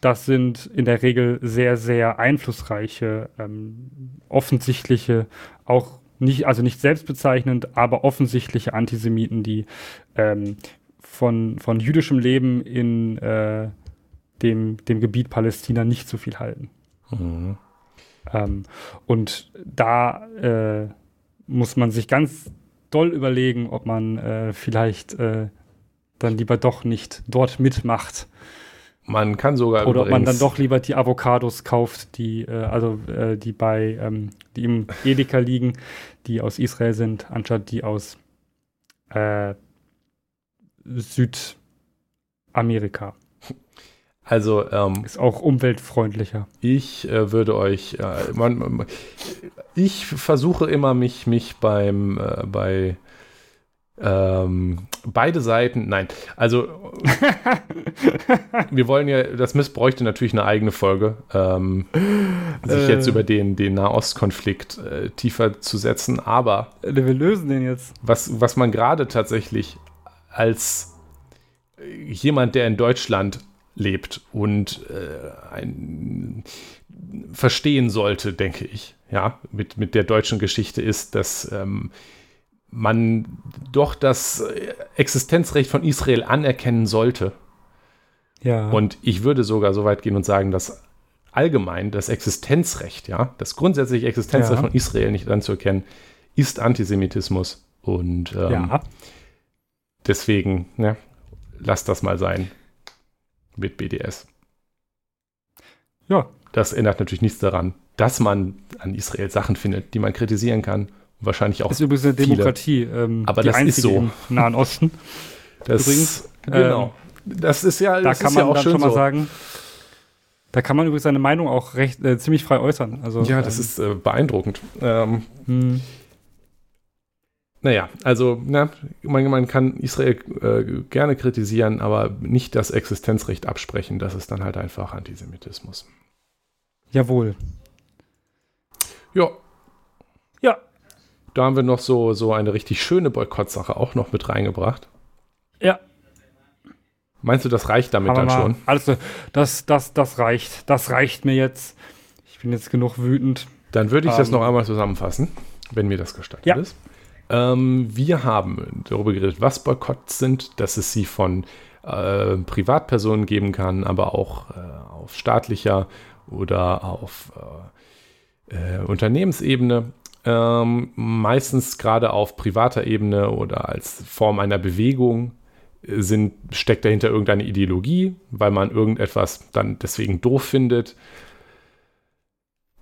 das sind in der Regel sehr, sehr einflussreiche, ähm, offensichtliche, auch nicht, also nicht selbstbezeichnend, aber offensichtliche Antisemiten, die ähm, von, von jüdischem Leben in äh, dem, dem Gebiet Palästina nicht so viel halten. Mhm. Ähm, und da äh, muss man sich ganz doll überlegen, ob man äh, vielleicht äh, dann lieber doch nicht dort mitmacht.
Man kann sogar
oder ob man dann doch lieber die Avocados kauft, die äh, also äh, die bei ähm, die im Edeka liegen, die aus Israel sind, anstatt die aus äh, Südamerika.
Also ähm,
ist auch umweltfreundlicher.
Ich äh, würde euch, äh, man, man, ich versuche immer mich mich beim äh, bei ähm, beide Seiten, nein, also <laughs> wir wollen ja, das missbräuchte natürlich eine eigene Folge, ähm, sich jetzt äh. über den, den Nahostkonflikt äh, tiefer zu setzen, aber
wir lösen den jetzt.
Was, was man gerade tatsächlich als jemand, der in Deutschland lebt und äh, ein, verstehen sollte, denke ich, ja, mit, mit der deutschen Geschichte ist, dass ähm, man doch das Existenzrecht von Israel anerkennen sollte. Ja. Und ich würde sogar so weit gehen und sagen, dass allgemein das Existenzrecht, ja, das grundsätzliche Existenzrecht ja. von Israel nicht anzuerkennen, ist Antisemitismus. Und ähm, ja. Deswegen, ja, lass das mal sein mit BDS. Ja. Das ändert natürlich nichts daran, dass man an Israel Sachen findet, die man kritisieren kann. Wahrscheinlich auch.
Das ist übrigens eine Demokratie.
Ähm, aber das ist so. Im
Nahen Osten. <laughs>
Das, übrigens. Genau. Ähm, das ist ja,
das da kann man ja auch dann schon mal so. sagen. Da kann man übrigens seine Meinung auch recht äh, ziemlich frei äußern. Also,
ja, das ähm, ist äh, beeindruckend. Ähm, hm. Naja, also na, man, man kann Israel äh, gerne kritisieren, aber nicht das Existenzrecht absprechen. Das ist dann halt einfach Antisemitismus.
Jawohl.
Ja. Ja. Da haben wir noch so, so eine richtig schöne Boykottsache auch noch mit reingebracht.
Ja.
Meinst du, das reicht damit dann schon?
Also, das, das, das reicht. Das reicht mir jetzt. Ich bin jetzt genug wütend.
Dann würde ich um, das ähm. noch einmal zusammenfassen, wenn mir das gestattet ja. ist. Ähm, wir haben darüber geredet, was Boykotts sind, dass es sie von äh, Privatpersonen geben kann, aber auch äh, auf staatlicher oder auf äh, äh Unternehmensebene. Ähm, meistens gerade auf privater Ebene oder als Form einer Bewegung sind, steckt dahinter irgendeine Ideologie, weil man irgendetwas dann deswegen doof findet.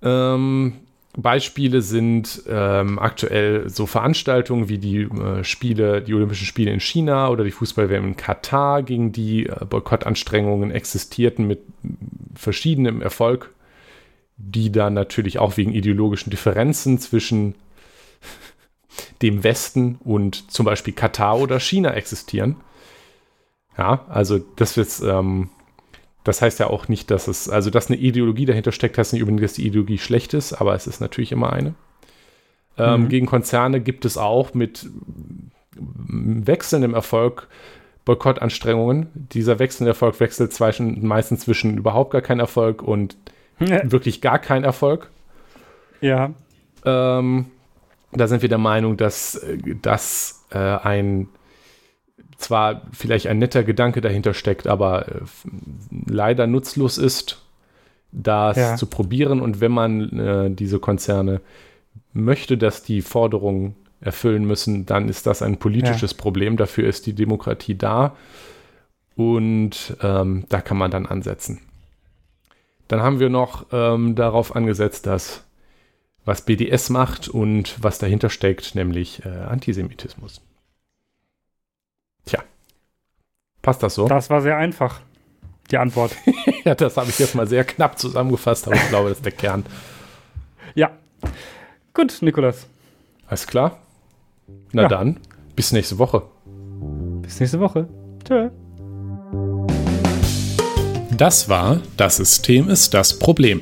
Ähm, Beispiele sind ähm, aktuell so Veranstaltungen wie die äh, Spiele, die Olympischen Spiele in China oder die Fußball-WM in Katar, gegen die äh, Boykottanstrengungen existierten mit verschiedenem Erfolg, die dann natürlich auch wegen ideologischen Differenzen zwischen dem Westen und zum Beispiel Katar oder China existieren. Ja, also das wird ähm, das heißt ja auch nicht, dass es, also dass eine Ideologie dahinter steckt, heißt nicht unbedingt, dass die Ideologie schlecht ist, aber es ist natürlich immer eine. Ähm, mhm. Gegen Konzerne gibt es auch mit wechselndem Erfolg Boykottanstrengungen. Dieser wechselnde Erfolg wechselt zwischen, meistens zwischen überhaupt gar kein Erfolg und ja. wirklich gar kein Erfolg.
Ja.
Ähm, da sind wir der Meinung, dass das äh, ein zwar vielleicht ein netter Gedanke dahinter steckt, aber äh, leider nutzlos ist, das ja. zu probieren. Und wenn man äh, diese Konzerne möchte, dass die Forderungen erfüllen müssen, dann ist das ein politisches ja. Problem. Dafür ist die Demokratie da. Und ähm, da kann man dann ansetzen. Dann haben wir noch ähm, darauf angesetzt, dass was BDS macht und was dahinter steckt, nämlich äh, Antisemitismus. Tja. Passt das so?
Das war sehr einfach, die Antwort. <laughs>
ja, das habe ich jetzt mal sehr knapp zusammengefasst, aber ich glaube, das ist der Kern.
Ja. Gut, Nikolas.
Alles klar. Na ja. dann, bis nächste Woche.
Bis nächste Woche. Tschö.
Das war Das System ist das Problem.